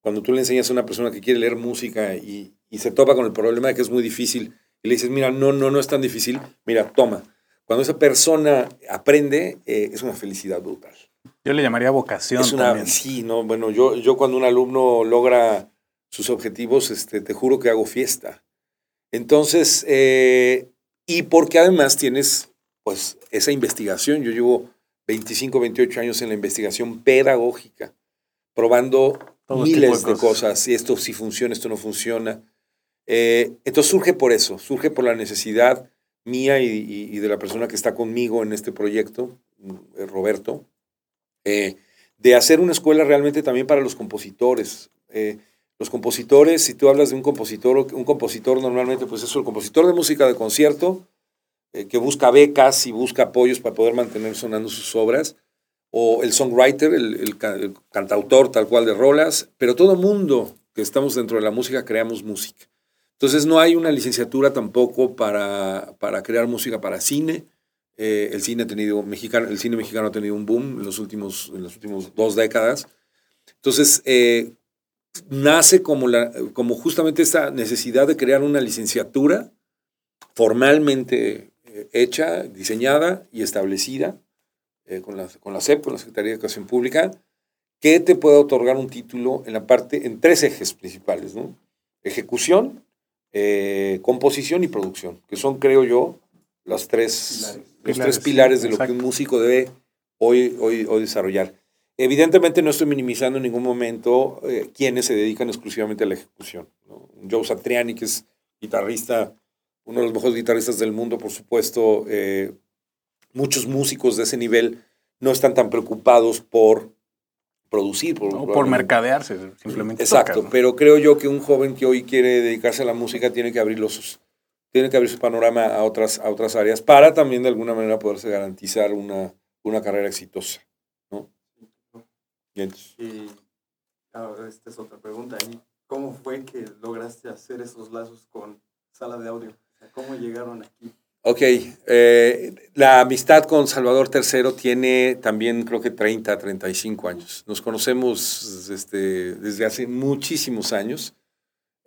cuando tú le enseñas a una persona que quiere leer música y, y se topa con el problema de que es muy difícil, y le dices, mira, no, no, no es tan difícil, mira, toma. Cuando esa persona aprende, eh, es una felicidad brutal. Yo le llamaría vocación Es una, también. sí, no, bueno, yo, yo cuando un alumno logra sus objetivos, este, te juro que hago fiesta. Entonces, eh, y porque además tienes, pues, esa investigación. Yo llevo 25, 28 años en la investigación pedagógica, probando tipo miles de cosas. y esto sí funciona, esto no funciona. Eh, entonces surge por eso, surge por la necesidad mía y, y- y de la persona que está conmigo en este proyecto, eh, Roberto, eh, de hacer una escuela realmente también para los compositores. Eh, los compositores, si tú hablas de un compositor, un compositor normalmente, pues es el compositor de música de concierto, eh, que busca becas y busca apoyos para poder mantener sonando sus obras, o el songwriter, el, el el cantautor tal cual de rolas, pero todo mundo que estamos dentro de la música creamos música. Entonces no hay una licenciatura tampoco para, para crear música para cine. Eh, el cine ha tenido mexicano, el cine mexicano ha tenido un boom en los últimos, en las últimas dos décadas. Entonces eh, nace como la, como justamente esta necesidad de crear una licenciatura formalmente eh, hecha, diseñada y establecida eh, con, la, con la SEP, con la Secretaría de Educación Pública, que te pueda otorgar un título en la parte, en tres ejes principales, ¿no? Ejecución, eh, composición y producción, que son, creo yo, las tres, los Pilares, tres pilares de lo que un músico debe hoy, hoy, hoy desarrollar. Evidentemente no estoy minimizando en ningún momento eh, quienes se dedican exclusivamente a la ejecución. ¿no? Joe Satriani, que es guitarrista, uno de los mejores guitarristas del mundo, por supuesto. eh, muchos músicos de ese nivel no están tan preocupados por producir. Por, O por mercadearse, simplemente. Exacto, tocas, ¿no? pero creo yo que un joven que hoy quiere dedicarse a la música tiene que abrir los tiene que abrir su panorama a otras, a otras áreas para también de alguna manera poderse garantizar una, una carrera exitosa. ¿No? Y ahora esta es otra pregunta. ¿Y cómo fue que lograste hacer esos lazos con sala de audio? O sea, ¿Cómo llegaron aquí? Ok, eh, la amistad con Salvador III tiene también creo que 30, 35 años. Nos conocemos este, desde hace muchísimos años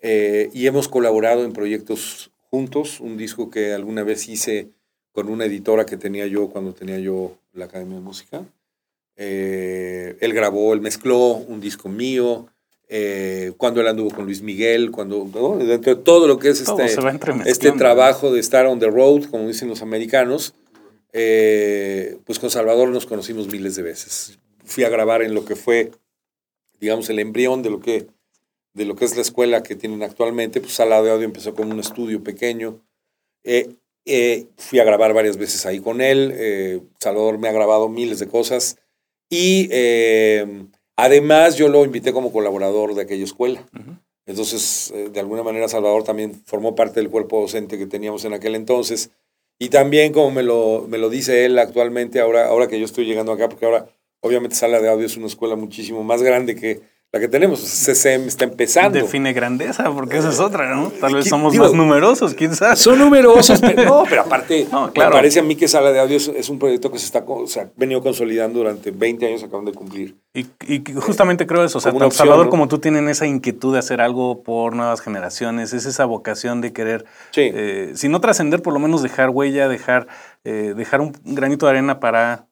eh, y hemos colaborado en proyectos juntos. Un disco que alguna vez hice con una editora que tenía yo cuando tenía yo la Academia de Música. Eh, él grabó, él mezcló un disco mío. eh, cuando él anduvo con Luis Miguel, cuando ¿no? dentro de todo lo que es Todo este, este trabajo de estar on the road, como dicen los americanos, eh, pues con Salvador nos conocimos miles de veces. Fui a grabar en lo que fue digamos, el embrión de lo que, de lo que es la escuela que tienen actualmente. Pues Sala de Audio empezó como un estudio pequeño. Eh, eh, fui a grabar varias veces ahí con él. eh, Salvador me ha grabado miles de cosas. Y eh, además yo lo invité como colaborador de aquella escuela. Entonces, eh, de alguna manera, Salvador también formó parte del cuerpo docente que teníamos en aquel entonces. Y también, como me lo, me lo dice él actualmente, ahora, ahora que yo estoy llegando acá, porque ahora, obviamente, Sala de Audio es una escuela muchísimo más grande que la que tenemos. CCM está empezando. Define grandeza, porque esa es otra, ¿no? Tal vez somos digo, más numerosos, quién sabe. Son numerosos, pero no, pero aparte, No, claro. me parece a mí que Sala de Audio es, un proyecto que se está venido consolidando durante 20 años, acaban de cumplir. Y, justamente creo eso, o sea, tanto opción, Salvador ¿no? como tú tienen esa inquietud de hacer algo por nuevas generaciones, es esa vocación de querer, Sí. eh, si no trascender, por lo menos dejar huella, dejar, eh, dejar un granito de arena para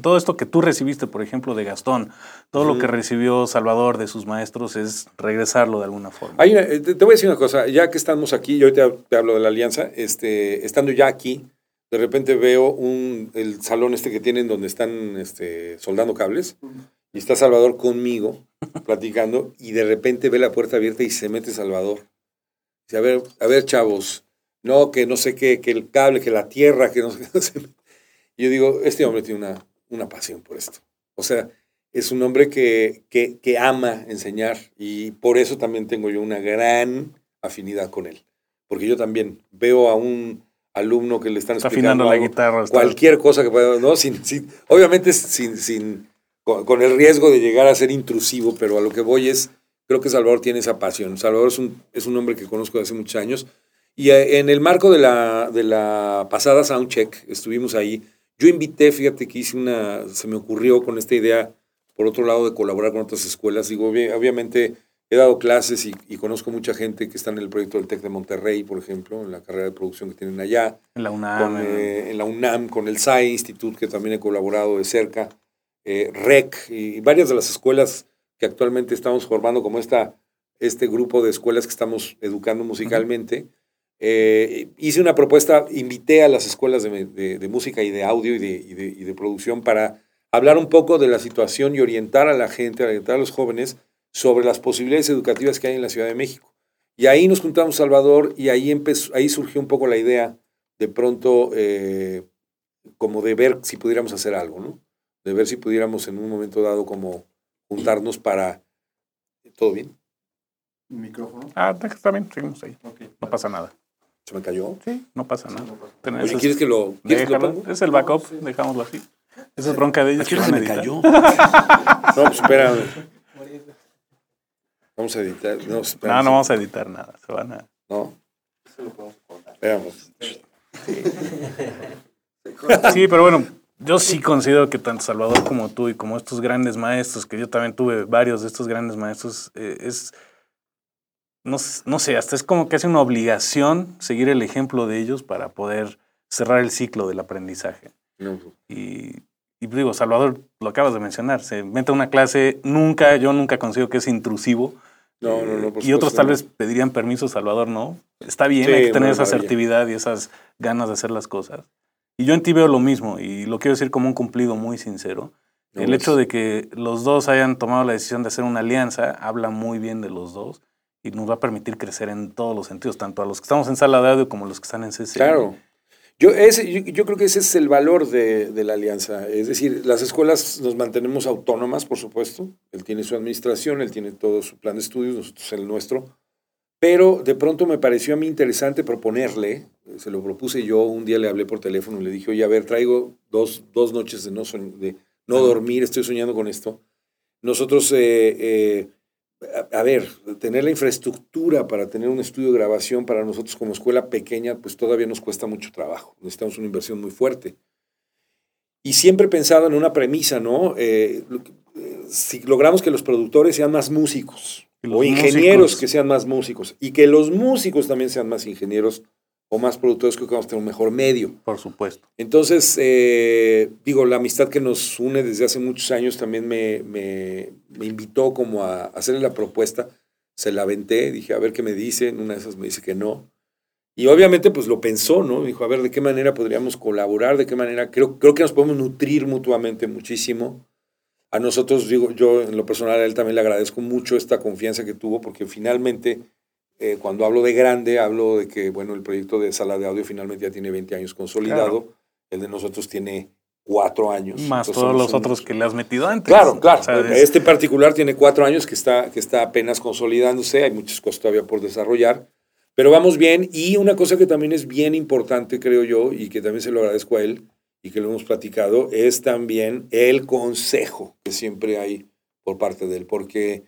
todo esto que tú recibiste, por ejemplo, de Gastón, todo lo que recibió Salvador de sus maestros es regresarlo de alguna forma. Hay una- eh, te, voy a decir una cosa, ya que estamos aquí, yo ahorita te hablo de la alianza, este, estando ya aquí, de repente veo un, el salón este que tienen donde están este, soldando cables, y está Salvador conmigo, platicando, y de repente ve la puerta abierta y se mete Salvador. Dice, a ver, a ver, chavos, no, que no sé qué, que el cable, que la tierra, que no sé qué. yo digo, este hombre tiene una, una pasión por esto. O sea, es un hombre que, que, que ama enseñar y por eso también tengo yo una gran afinidad con él. Porque yo también veo a un alumno que le están Está explicando afinando la algo, guitarra. está- cualquier cosa que pueda, ¿no? Sin, sin- obviamente sin, sin, con, con el riesgo de llegar a ser intrusivo, pero a lo que voy es, creo que Salvador tiene esa pasión. Salvador es un, es un hombre que conozco desde hace muchos años. Y eh, en el marco de la, de la pasada Soundcheck, estuvimos ahí. Yo invité, fíjate que hice una, se me ocurrió con esta idea, por otro lado, de colaborar con otras escuelas. Digo, obvi- obviamente he dado clases y, y conozco mucha gente que está en el proyecto del TEC de Monterrey, por ejemplo, en la carrera de producción que tienen allá En la UNAM. con, en- eh, en la UNAM, con el SAI Institute, que también he colaborado de cerca, eh, REC y varias de las escuelas que actualmente estamos formando, como esta, este grupo de escuelas que estamos educando musicalmente. Eh, hice una propuesta, invité a las escuelas de, de- de música y de audio y de, y de- y de producción para hablar un poco de la situación y orientar a la gente, orientar a los jóvenes sobre las posibilidades educativas que hay en la Ciudad de México. Y ahí nos juntamos Salvador y ahí, empezó, ahí surgió un poco la idea de pronto eh, como de ver si pudiéramos hacer algo, ¿no? De ver si pudiéramos en un momento dado como juntarnos para... ¿Todo bien? ¿Micrófono? Ah, está bien, seguimos ahí. Ok. No pasa nada. ¿Se me cayó? Sí, no pasa nada. Tenés- Oye, ¿quieres que lo, ¿quieres que lo es el backup, dejámoslo así. Esa es bronca de ellos. ¿A qué que hora se me editar. cayó? No, pues espérame. Vamos a editar. No, espérame. No, no vamos a editar nada. Se van a. ¿No? Eso lo podemos cortar. Veamos. Sí, pero bueno, yo sí considero que tanto Salvador como tú y como estos grandes maestros, que yo también tuve varios de estos grandes maestros, eh, es. No, no sé, hasta es como que hace una obligación seguir el ejemplo de ellos para poder cerrar el ciclo del aprendizaje. No, Y, y digo, Salvador, lo acabas de mencionar, se mete a una clase, nunca, yo nunca consigo que es intrusivo. no, no. no, Eh, y otros tal vez pedirían permiso, Salvador, ¿no? Está bien, Sí, hay que tener esa asertividad y esas ganas de hacer las cosas. Y yo en ti veo lo mismo, y lo quiero decir como un cumplido muy sincero. El hecho de que los dos hayan tomado la decisión de hacer una alianza habla muy bien de los dos y nos va a permitir crecer en todos los sentidos, tanto a los que estamos en sala de audio como a los que están en CC. Claro. Yo, ese, yo, yo creo que ese es el valor de, de la alianza. Es decir, las escuelas nos mantenemos autónomas, por supuesto. Él tiene su administración, él tiene todo su plan de estudios, nosotros el nuestro. Pero de pronto me pareció a mí interesante proponerle, se lo propuse yo, un día le hablé por teléfono y le dije, oye, a ver, traigo dos, dos noches de no, de no dormir, estoy soñando con esto. Nosotros, eh, eh, a, a ver, tener la infraestructura para tener un estudio de grabación para nosotros como escuela pequeña, pues todavía nos cuesta mucho trabajo. Necesitamos una inversión muy fuerte. Y siempre he pensado en una premisa, ¿no? Eh, eh, si logramos que los productores sean más músicos, o ingenieros músicos. que sean más músicos, y que los músicos también sean más ingenieros o más productores, creo que vamos a tener un mejor medio. Por supuesto. Entonces, eh, digo, la amistad que nos une desde hace muchos años también me, me- me invitó como a hacerle la propuesta. Se la aventé, dije, a ver qué me dice. En una de esas me dice que no. Y obviamente, pues lo pensó, ¿no? Dijo, a ver, ¿de qué manera podríamos colaborar? ¿De qué manera? Creo, creo que nos podemos nutrir mutuamente muchísimo. a nosotros, digo, yo en lo personal a él también le agradezco mucho esta confianza que tuvo, porque finalmente, eh, cuando hablo de grande, hablo de que, bueno, el proyecto de sala de audio finalmente ya tiene 20 años consolidado, el de nosotros tiene cuatro años. Más Entonces, todos los un- otros que le has metido antes. Claro, claro. O sea, es- Este particular tiene cuatro años que está, que está apenas consolidándose, hay muchas cosas todavía por desarrollar, pero vamos bien. Y una cosa que también es bien importante, creo yo, y que también se lo agradezco a él y que lo hemos platicado, es también el consejo que siempre hay por parte de él, porque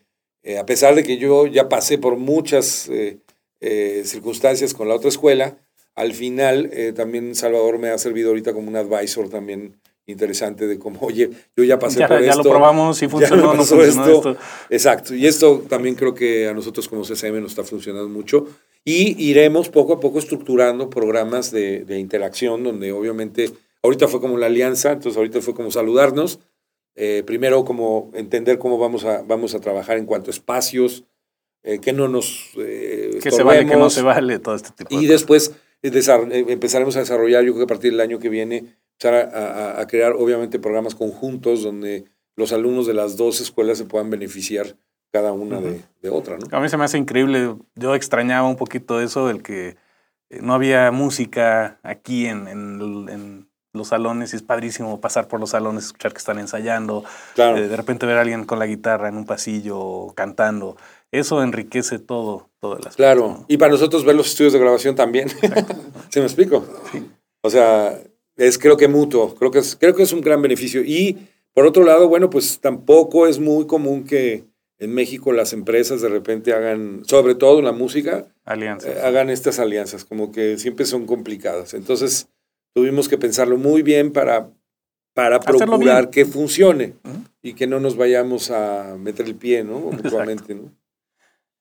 eh, a pesar de que yo ya pasé por muchas eh, eh, circunstancias con la otra escuela, al final también Salvador me ha servido ahorita como un advisor también interesante de cómo, oye, yo ya pasé ya, por ya esto. lo probamos, si funcionó, no funcionó esto. esto. Exacto, y esto también creo que a nosotros como CCM nos está funcionando mucho y iremos poco a poco estructurando programas de, de interacción donde obviamente, ahorita fue como la alianza, entonces ahorita fue como saludarnos, eh, primero como entender cómo vamos a, vamos a trabajar en cuanto a espacios, eh, que no nos... eh, Que se vale, que no se vale, todo este tipo de Y después eh, eh, empezaremos a desarrollar, yo creo que a partir del año que viene, empezar a, a- a crear obviamente programas conjuntos donde los alumnos de las dos escuelas se puedan beneficiar cada una de, de otra, ¿no? A mí se me hace increíble. Yo extrañaba un poquito eso, el que no había música aquí en, en- en los salones y es padrísimo pasar por los salones, escuchar que están ensayando, Claro. eh, de repente ver a alguien con la guitarra en un pasillo cantando. Eso enriquece todo, el aspecto, Claro, ¿no? y para nosotros ver los estudios de grabación también. ¿Se me explico? O sea, es creo que mutuo, creo que es, creo que es un gran beneficio. Y por otro lado, bueno, pues tampoco es muy común que en México las empresas de repente hagan, sobre todo en la música, Alianzas. eh, hagan estas alianzas, como que siempre son complicadas. Entonces, tuvimos que pensarlo muy bien para, para Hacerlo procurar bien. que funcione y que no nos vayamos a meter el pie, ¿no? Mutuamente, ¿no?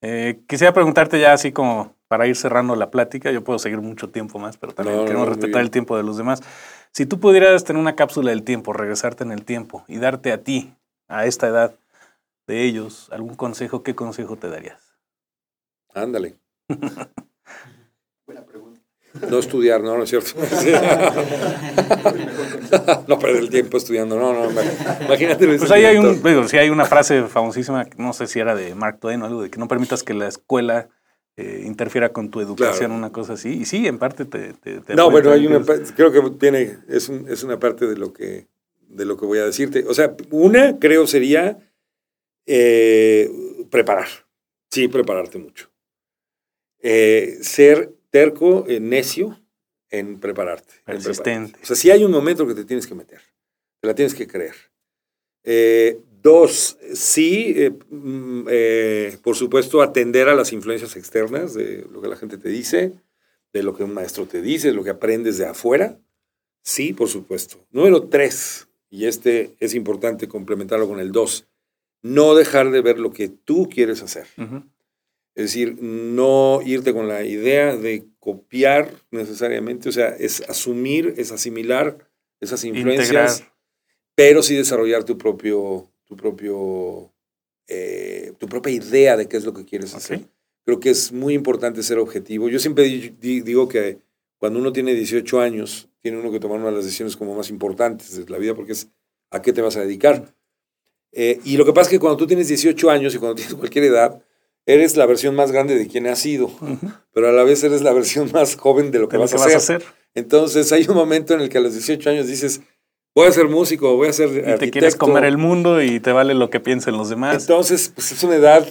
Eh, quisiera preguntarte ya así como para ir cerrando la plática, yo puedo seguir mucho tiempo más, pero también No, queremos no, respetar el tiempo de los demás. Si tú pudieras tener una cápsula del tiempo, regresarte en el tiempo y darte a ti, a esta edad de ellos, algún consejo, ¿qué consejo te darías? Ándale. No estudiar, no, no es cierto. no perder el tiempo estudiando, no, no. Imagínate. Pues ahí hay un, digo, sí hay una frase famosísima, no sé si era de Mark Twain o algo, de que no permitas que la escuela eh, interfiera con tu educación, Claro. una cosa así. Y sí, en parte te... te- te No, bueno, hay una, creo que tiene, es, un- es una parte de lo que de lo que voy a decirte. O sea, una creo sería eh, preparar. Sí, prepararte mucho. Eh, ser terco, eh, necio en prepararte. en prepararte. Persistente. O sea, si hay un momento que te tienes que meter, te la tienes que creer. Eh, dos, sí, eh, mm, eh, por supuesto, atender a las influencias externas de lo que la gente te dice, de lo que un maestro te dice, de lo que aprendes de afuera. Sí, por supuesto. Número tres, y este es importante complementarlo con el dos, no dejar de ver lo que tú quieres hacer. Ujú. Es decir, no irte con la idea de copiar necesariamente, o sea, es asumir, es asimilar esas influencias, Integrar. pero sí desarrollar tu propio, tu propio, eh, tu propia idea de qué es lo que quieres hacer. Creo que es muy importante ser objetivo. Yo siempre di- di- digo que cuando uno tiene 18 años, tiene uno que tomar una de las decisiones como más importantes de la vida, porque es a qué te vas a dedicar. Eh, y lo que pasa es que cuando tú tienes 18 años y cuando tienes cualquier edad, eres la versión más grande de quien has sido, pero a la vez eres la versión más joven de lo que, de lo vas, que a, vas hacer. a hacer. Entonces hay un momento en el que a los 18 años dices, voy a ser músico, voy a ser Y te quieres comer el mundo y te vale lo que piensen los demás. Entonces, pues es una edad,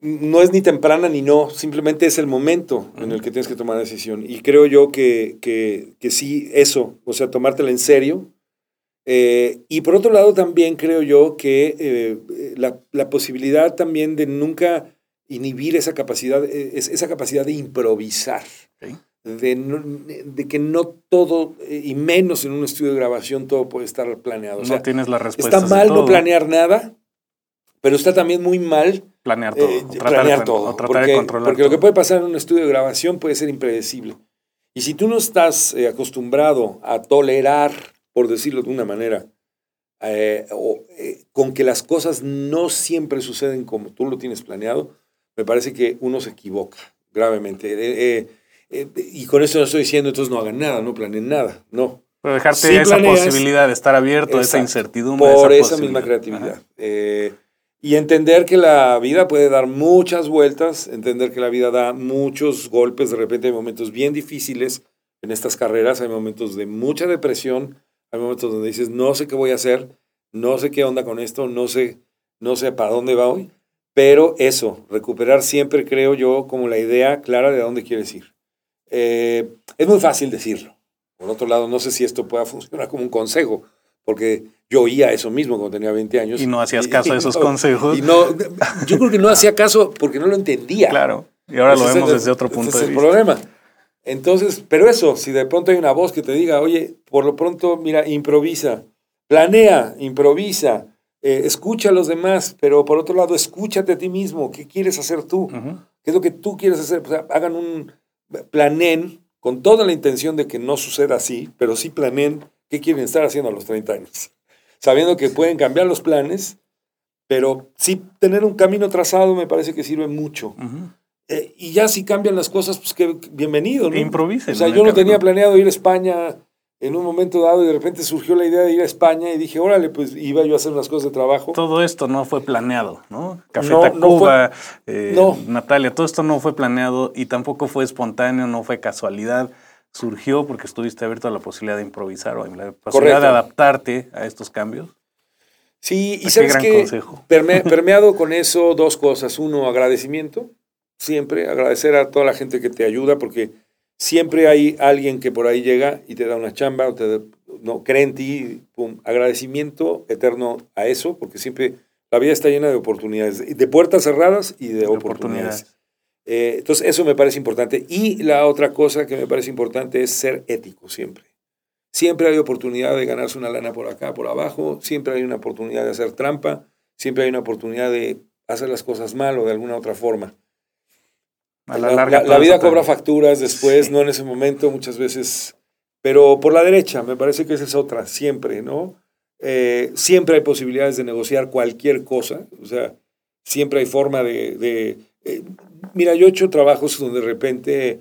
no es ni temprana ni no, simplemente es el momento en el que tienes que tomar la decisión. Y creo yo que, que, que sí, eso, o sea, tomártela en serio. Eh, y por otro lado, también creo yo que eh, la, la posibilidad también de nunca inhibir esa capacidad, es- esa capacidad de improvisar. De, no- de que no todo, eh, y menos en un estudio de grabación, todo puede estar planeado. O no tienes la respuesta. Está mal no planear nada, pero está también muy mal Planear todo. eh, o tratar planear de, todo. o tratar porque de controlar porque lo que todo. puede pasar en un estudio de grabación puede ser impredecible. Y si tú no estás eh, acostumbrado a tolerar, por decirlo de una manera, eh, o, con que las cosas no siempre suceden como tú lo tienes planeado, me parece que uno se equivoca gravemente. Eh, eh, eh, y con esto no estoy diciendo, entonces no hagan nada, no planeen nada, no. Pero dejarte Sí esa posibilidad de estar abierto esa incertidumbre. Por esa esa misma creatividad. Eh, y entender que la vida puede dar muchas vueltas, entender que la vida da muchos golpes, de repente hay momentos bien difíciles en estas carreras, hay momentos de mucha depresión, hay momentos donde dices, no sé qué voy a hacer, no sé qué onda con esto, no sé, no sé para dónde va hoy, pero eso, recuperar siempre, creo yo, como la idea clara de a dónde quieres ir. Eh, es muy fácil decirlo. Por otro lado, no sé si esto pueda funcionar como un consejo, porque yo oía eso mismo cuando tenía 20 años. Y no hacías caso a esos no, consejos. Y no, yo creo que no hacía caso porque no lo entendía. Claro. Y ahora lo es vemos el- desde otro punto es de el vista. problema. Entonces, pero eso, si de pronto hay una voz que te diga, oye, por lo pronto, mira, improvisa, planea, improvisa, eh, escucha a los demás, pero por otro lado, escúchate a ti mismo, ¿qué quieres hacer tú? Ujú. ¿Qué es lo que tú quieres hacer? O sea, hagan un planén con toda la intención de que no suceda así, pero sí planeen qué quieren estar haciendo a los 30 años. Sabiendo que pueden cambiar los planes, pero sí tener un camino trazado me parece que sirve mucho. Eh, y ya si cambian las cosas, pues que bienvenido, ¿no? Improvisen O sea, yo no tenía planeado ir a España en un momento dado y de repente surgió la idea de ir a España y dije, órale, pues iba yo a hacer unas cosas de trabajo. Todo esto no fue planeado, ¿no? Café No, no Tacuba, eh, No. Natalia, todo esto no fue planeado y tampoco fue espontáneo, no fue casualidad. Surgió porque estuviste abierto a la posibilidad de improvisar o a la posibilidad Correcto. de adaptarte a estos cambios. Sí, y Qué sabes gran que consejo. permeado con eso dos cosas. Uno, agradecimiento, siempre agradecer a toda la gente que te ayuda porque siempre hay alguien que por ahí llega y te da una chamba o te da- no cree en ti, pum, agradecimiento eterno a eso porque siempre la vida está llena de oportunidades, de puertas cerradas y de, de oportunidades. Eh, entonces, eso me parece importante. Y la otra cosa que me parece importante es ser ético siempre. Siempre hay oportunidad de ganarse una lana por acá, por abajo. Siempre hay una oportunidad de hacer trampa. Siempre hay una oportunidad de hacer las cosas mal o de alguna otra forma. A la La, larga, la- todo la vida cobra facturas después, Sí. no en ese momento, muchas veces. Pero por la derecha, me parece que esa es otra, siempre, ¿no? Eh, siempre hay posibilidades de negociar cualquier cosa. O sea, siempre hay forma de... de, eh, mira, yo he hecho trabajos donde de repente,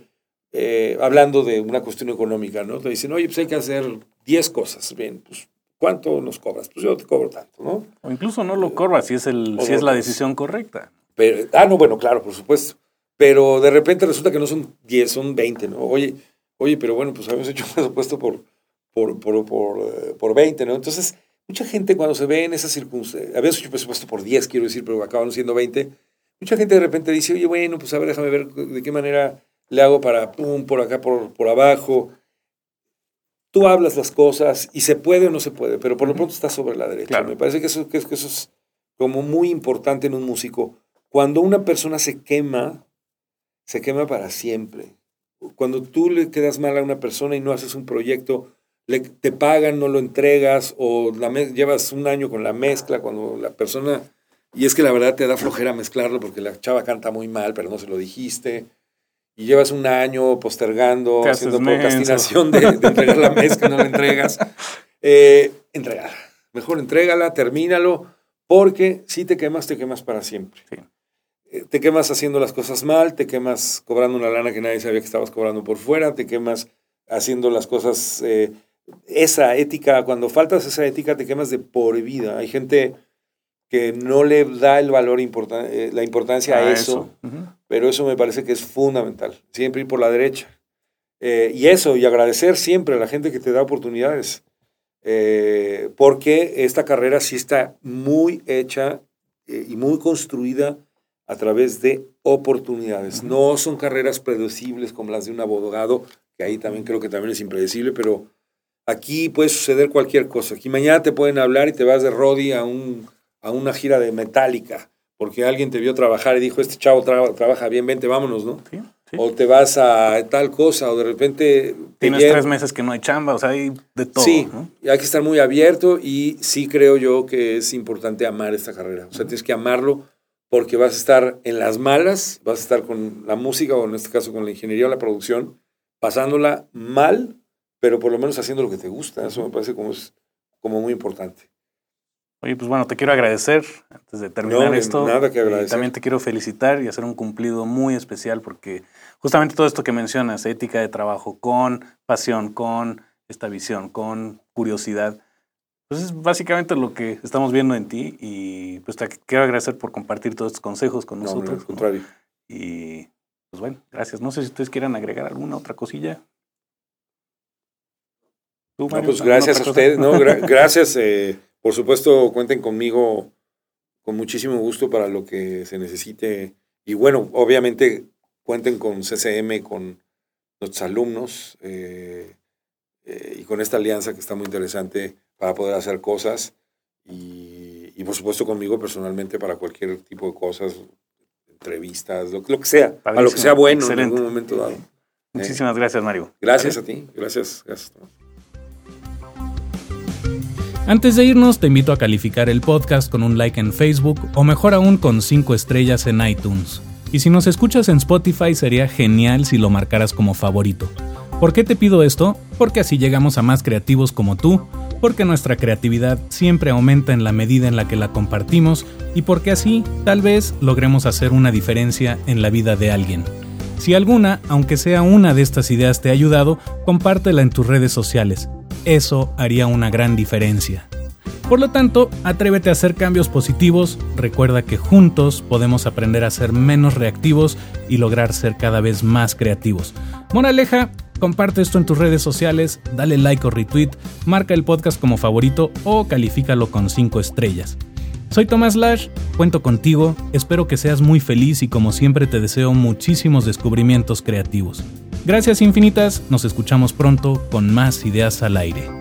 eh, hablando de una cuestión económica, ¿no? Te dicen, oye, pues hay que hacer 10 cosas. Bien, pues, ¿cuánto nos cobras? Pues yo te cobro tanto, ¿no? O incluso no lo cobras si es, el, si es la decisión correcta. Pero, ah, no, bueno, claro, por supuesto. Pero de repente resulta que no son 10, son 20, ¿no? Oye, oye, pero bueno, pues habíamos hecho un presupuesto por, por, por, por, eh, por 20, ¿no? Entonces, mucha gente cuando se ve en esas circunstancias, habíamos hecho un presupuesto por 10, quiero decir, pero acabaron siendo 20, mucha gente de repente dice, oye, bueno, pues a ver, déjame ver de qué manera le hago para, pum, por acá, por, por abajo. Tú hablas las cosas y se puede o no se puede, pero por lo pronto está sobre la derecha. Claro. Me parece que eso, que, que eso es como muy importante en un músico. Cuando una persona se quema, se quema para siempre. Cuando tú le quedas mal a una persona y no haces un proyecto, le, te pagan, no lo entregas, o la llevas un año con la mezcla, cuando la persona... Y es que la verdad te da flojera mezclarlo porque la chava canta muy mal, pero no se lo dijiste. Y llevas un año postergando, haciendo procrastinación de, de entregar la mezcla, no la entregas. Eh. Mejor entrégala, termínalo, porque si te quemas, te quemas para siempre. Sí. Eh, Te quemas haciendo las cosas mal, te quemas cobrando una lana que nadie sabía que estabas cobrando por fuera, te quemas haciendo las cosas, eh, esa ética, cuando faltas esa ética, te quemas de por vida. Hay gente que no le da el valor, importan- eh, la importancia a, A eso, pero eso me parece que es fundamental. Siempre ir por la derecha. Eh, y eso, y agradecer siempre a la gente que te da oportunidades. Porque esta carrera sí está muy hecha y muy construida a través de oportunidades. No son carreras predecibles como las de un abogado, que ahí también creo que también es impredecible, pero aquí puede suceder cualquier cosa. Aquí mañana te pueden hablar y te vas de Roddy a, un, a una gira de Metallica, porque alguien te vio trabajar y dijo, este chavo tra- trabaja bien, vente, vámonos, ¿no? Sí, sí. O te vas a tal cosa, o de repente... te Tienes tres meses que no hay chamba, o sea, hay de todo. sí, ¿no? y hay que estar muy abierto y sí creo yo que es importante amar esta carrera. O sea, tienes que amarlo porque vas a estar en las malas, vas a estar con la música o en este caso con la ingeniería o la producción, pasándola mal, pero por lo menos haciendo lo que te gusta. Eso me parece como, es, como muy importante. Oye, pues bueno, te quiero agradecer antes de terminar No, esto. nada que y agradecer. también te quiero felicitar y hacer un cumplido muy especial porque justamente todo esto que mencionas, ética de trabajo con pasión, con esta visión, con curiosidad. Pues es básicamente lo que estamos viendo en ti y pues te quiero agradecer por compartir todos estos consejos con No, nosotros. al ¿no? contrario. Y pues bueno, gracias. No sé si ustedes quieran agregar alguna otra cosilla. ¿Tú, No, pues gracias a ustedes. No, gra- gracias. eh, por supuesto, cuenten conmigo con muchísimo gusto para lo que se necesite. Y bueno, obviamente cuenten con CCM, con nuestros alumnos eh, eh, y con esta alianza que está muy interesante para poder hacer cosas. Y, y por supuesto conmigo personalmente para cualquier tipo de cosas, entrevistas, lo, lo que sea, a lo que Padrísimo, sea bueno excelente. en algún momento dado. Muchísimas gracias, Mario. Gracias a ti, gracias. gracias. Antes de irnos, te invito a calificar el podcast con un like en Facebook o mejor aún con 5 estrellas en iTunes. Y si nos escuchas en Spotify sería genial si lo marcaras como favorito. ¿Por qué te pido esto? Porque así llegamos a más creativos como tú, porque nuestra creatividad siempre aumenta en la medida en la que la compartimos y porque así tal vez logremos hacer una diferencia en la vida de alguien. Si alguna, aunque sea una de estas ideas te ha ayudado, compártela en tus redes sociales. Eso haría una gran diferencia. Por lo tanto, atrévete a hacer cambios positivos, recuerda que juntos podemos aprender a ser menos reactivos y lograr ser cada vez más creativos. Moraleja, comparte esto en tus redes sociales, dale like o retweet, marca el podcast como favorito o califícalo con 5 estrellas. Soy Tomás Lash, cuento contigo, espero que seas muy feliz y como siempre te deseo muchísimos descubrimientos creativos. Gracias infinitas, nos escuchamos pronto con más ideas al aire.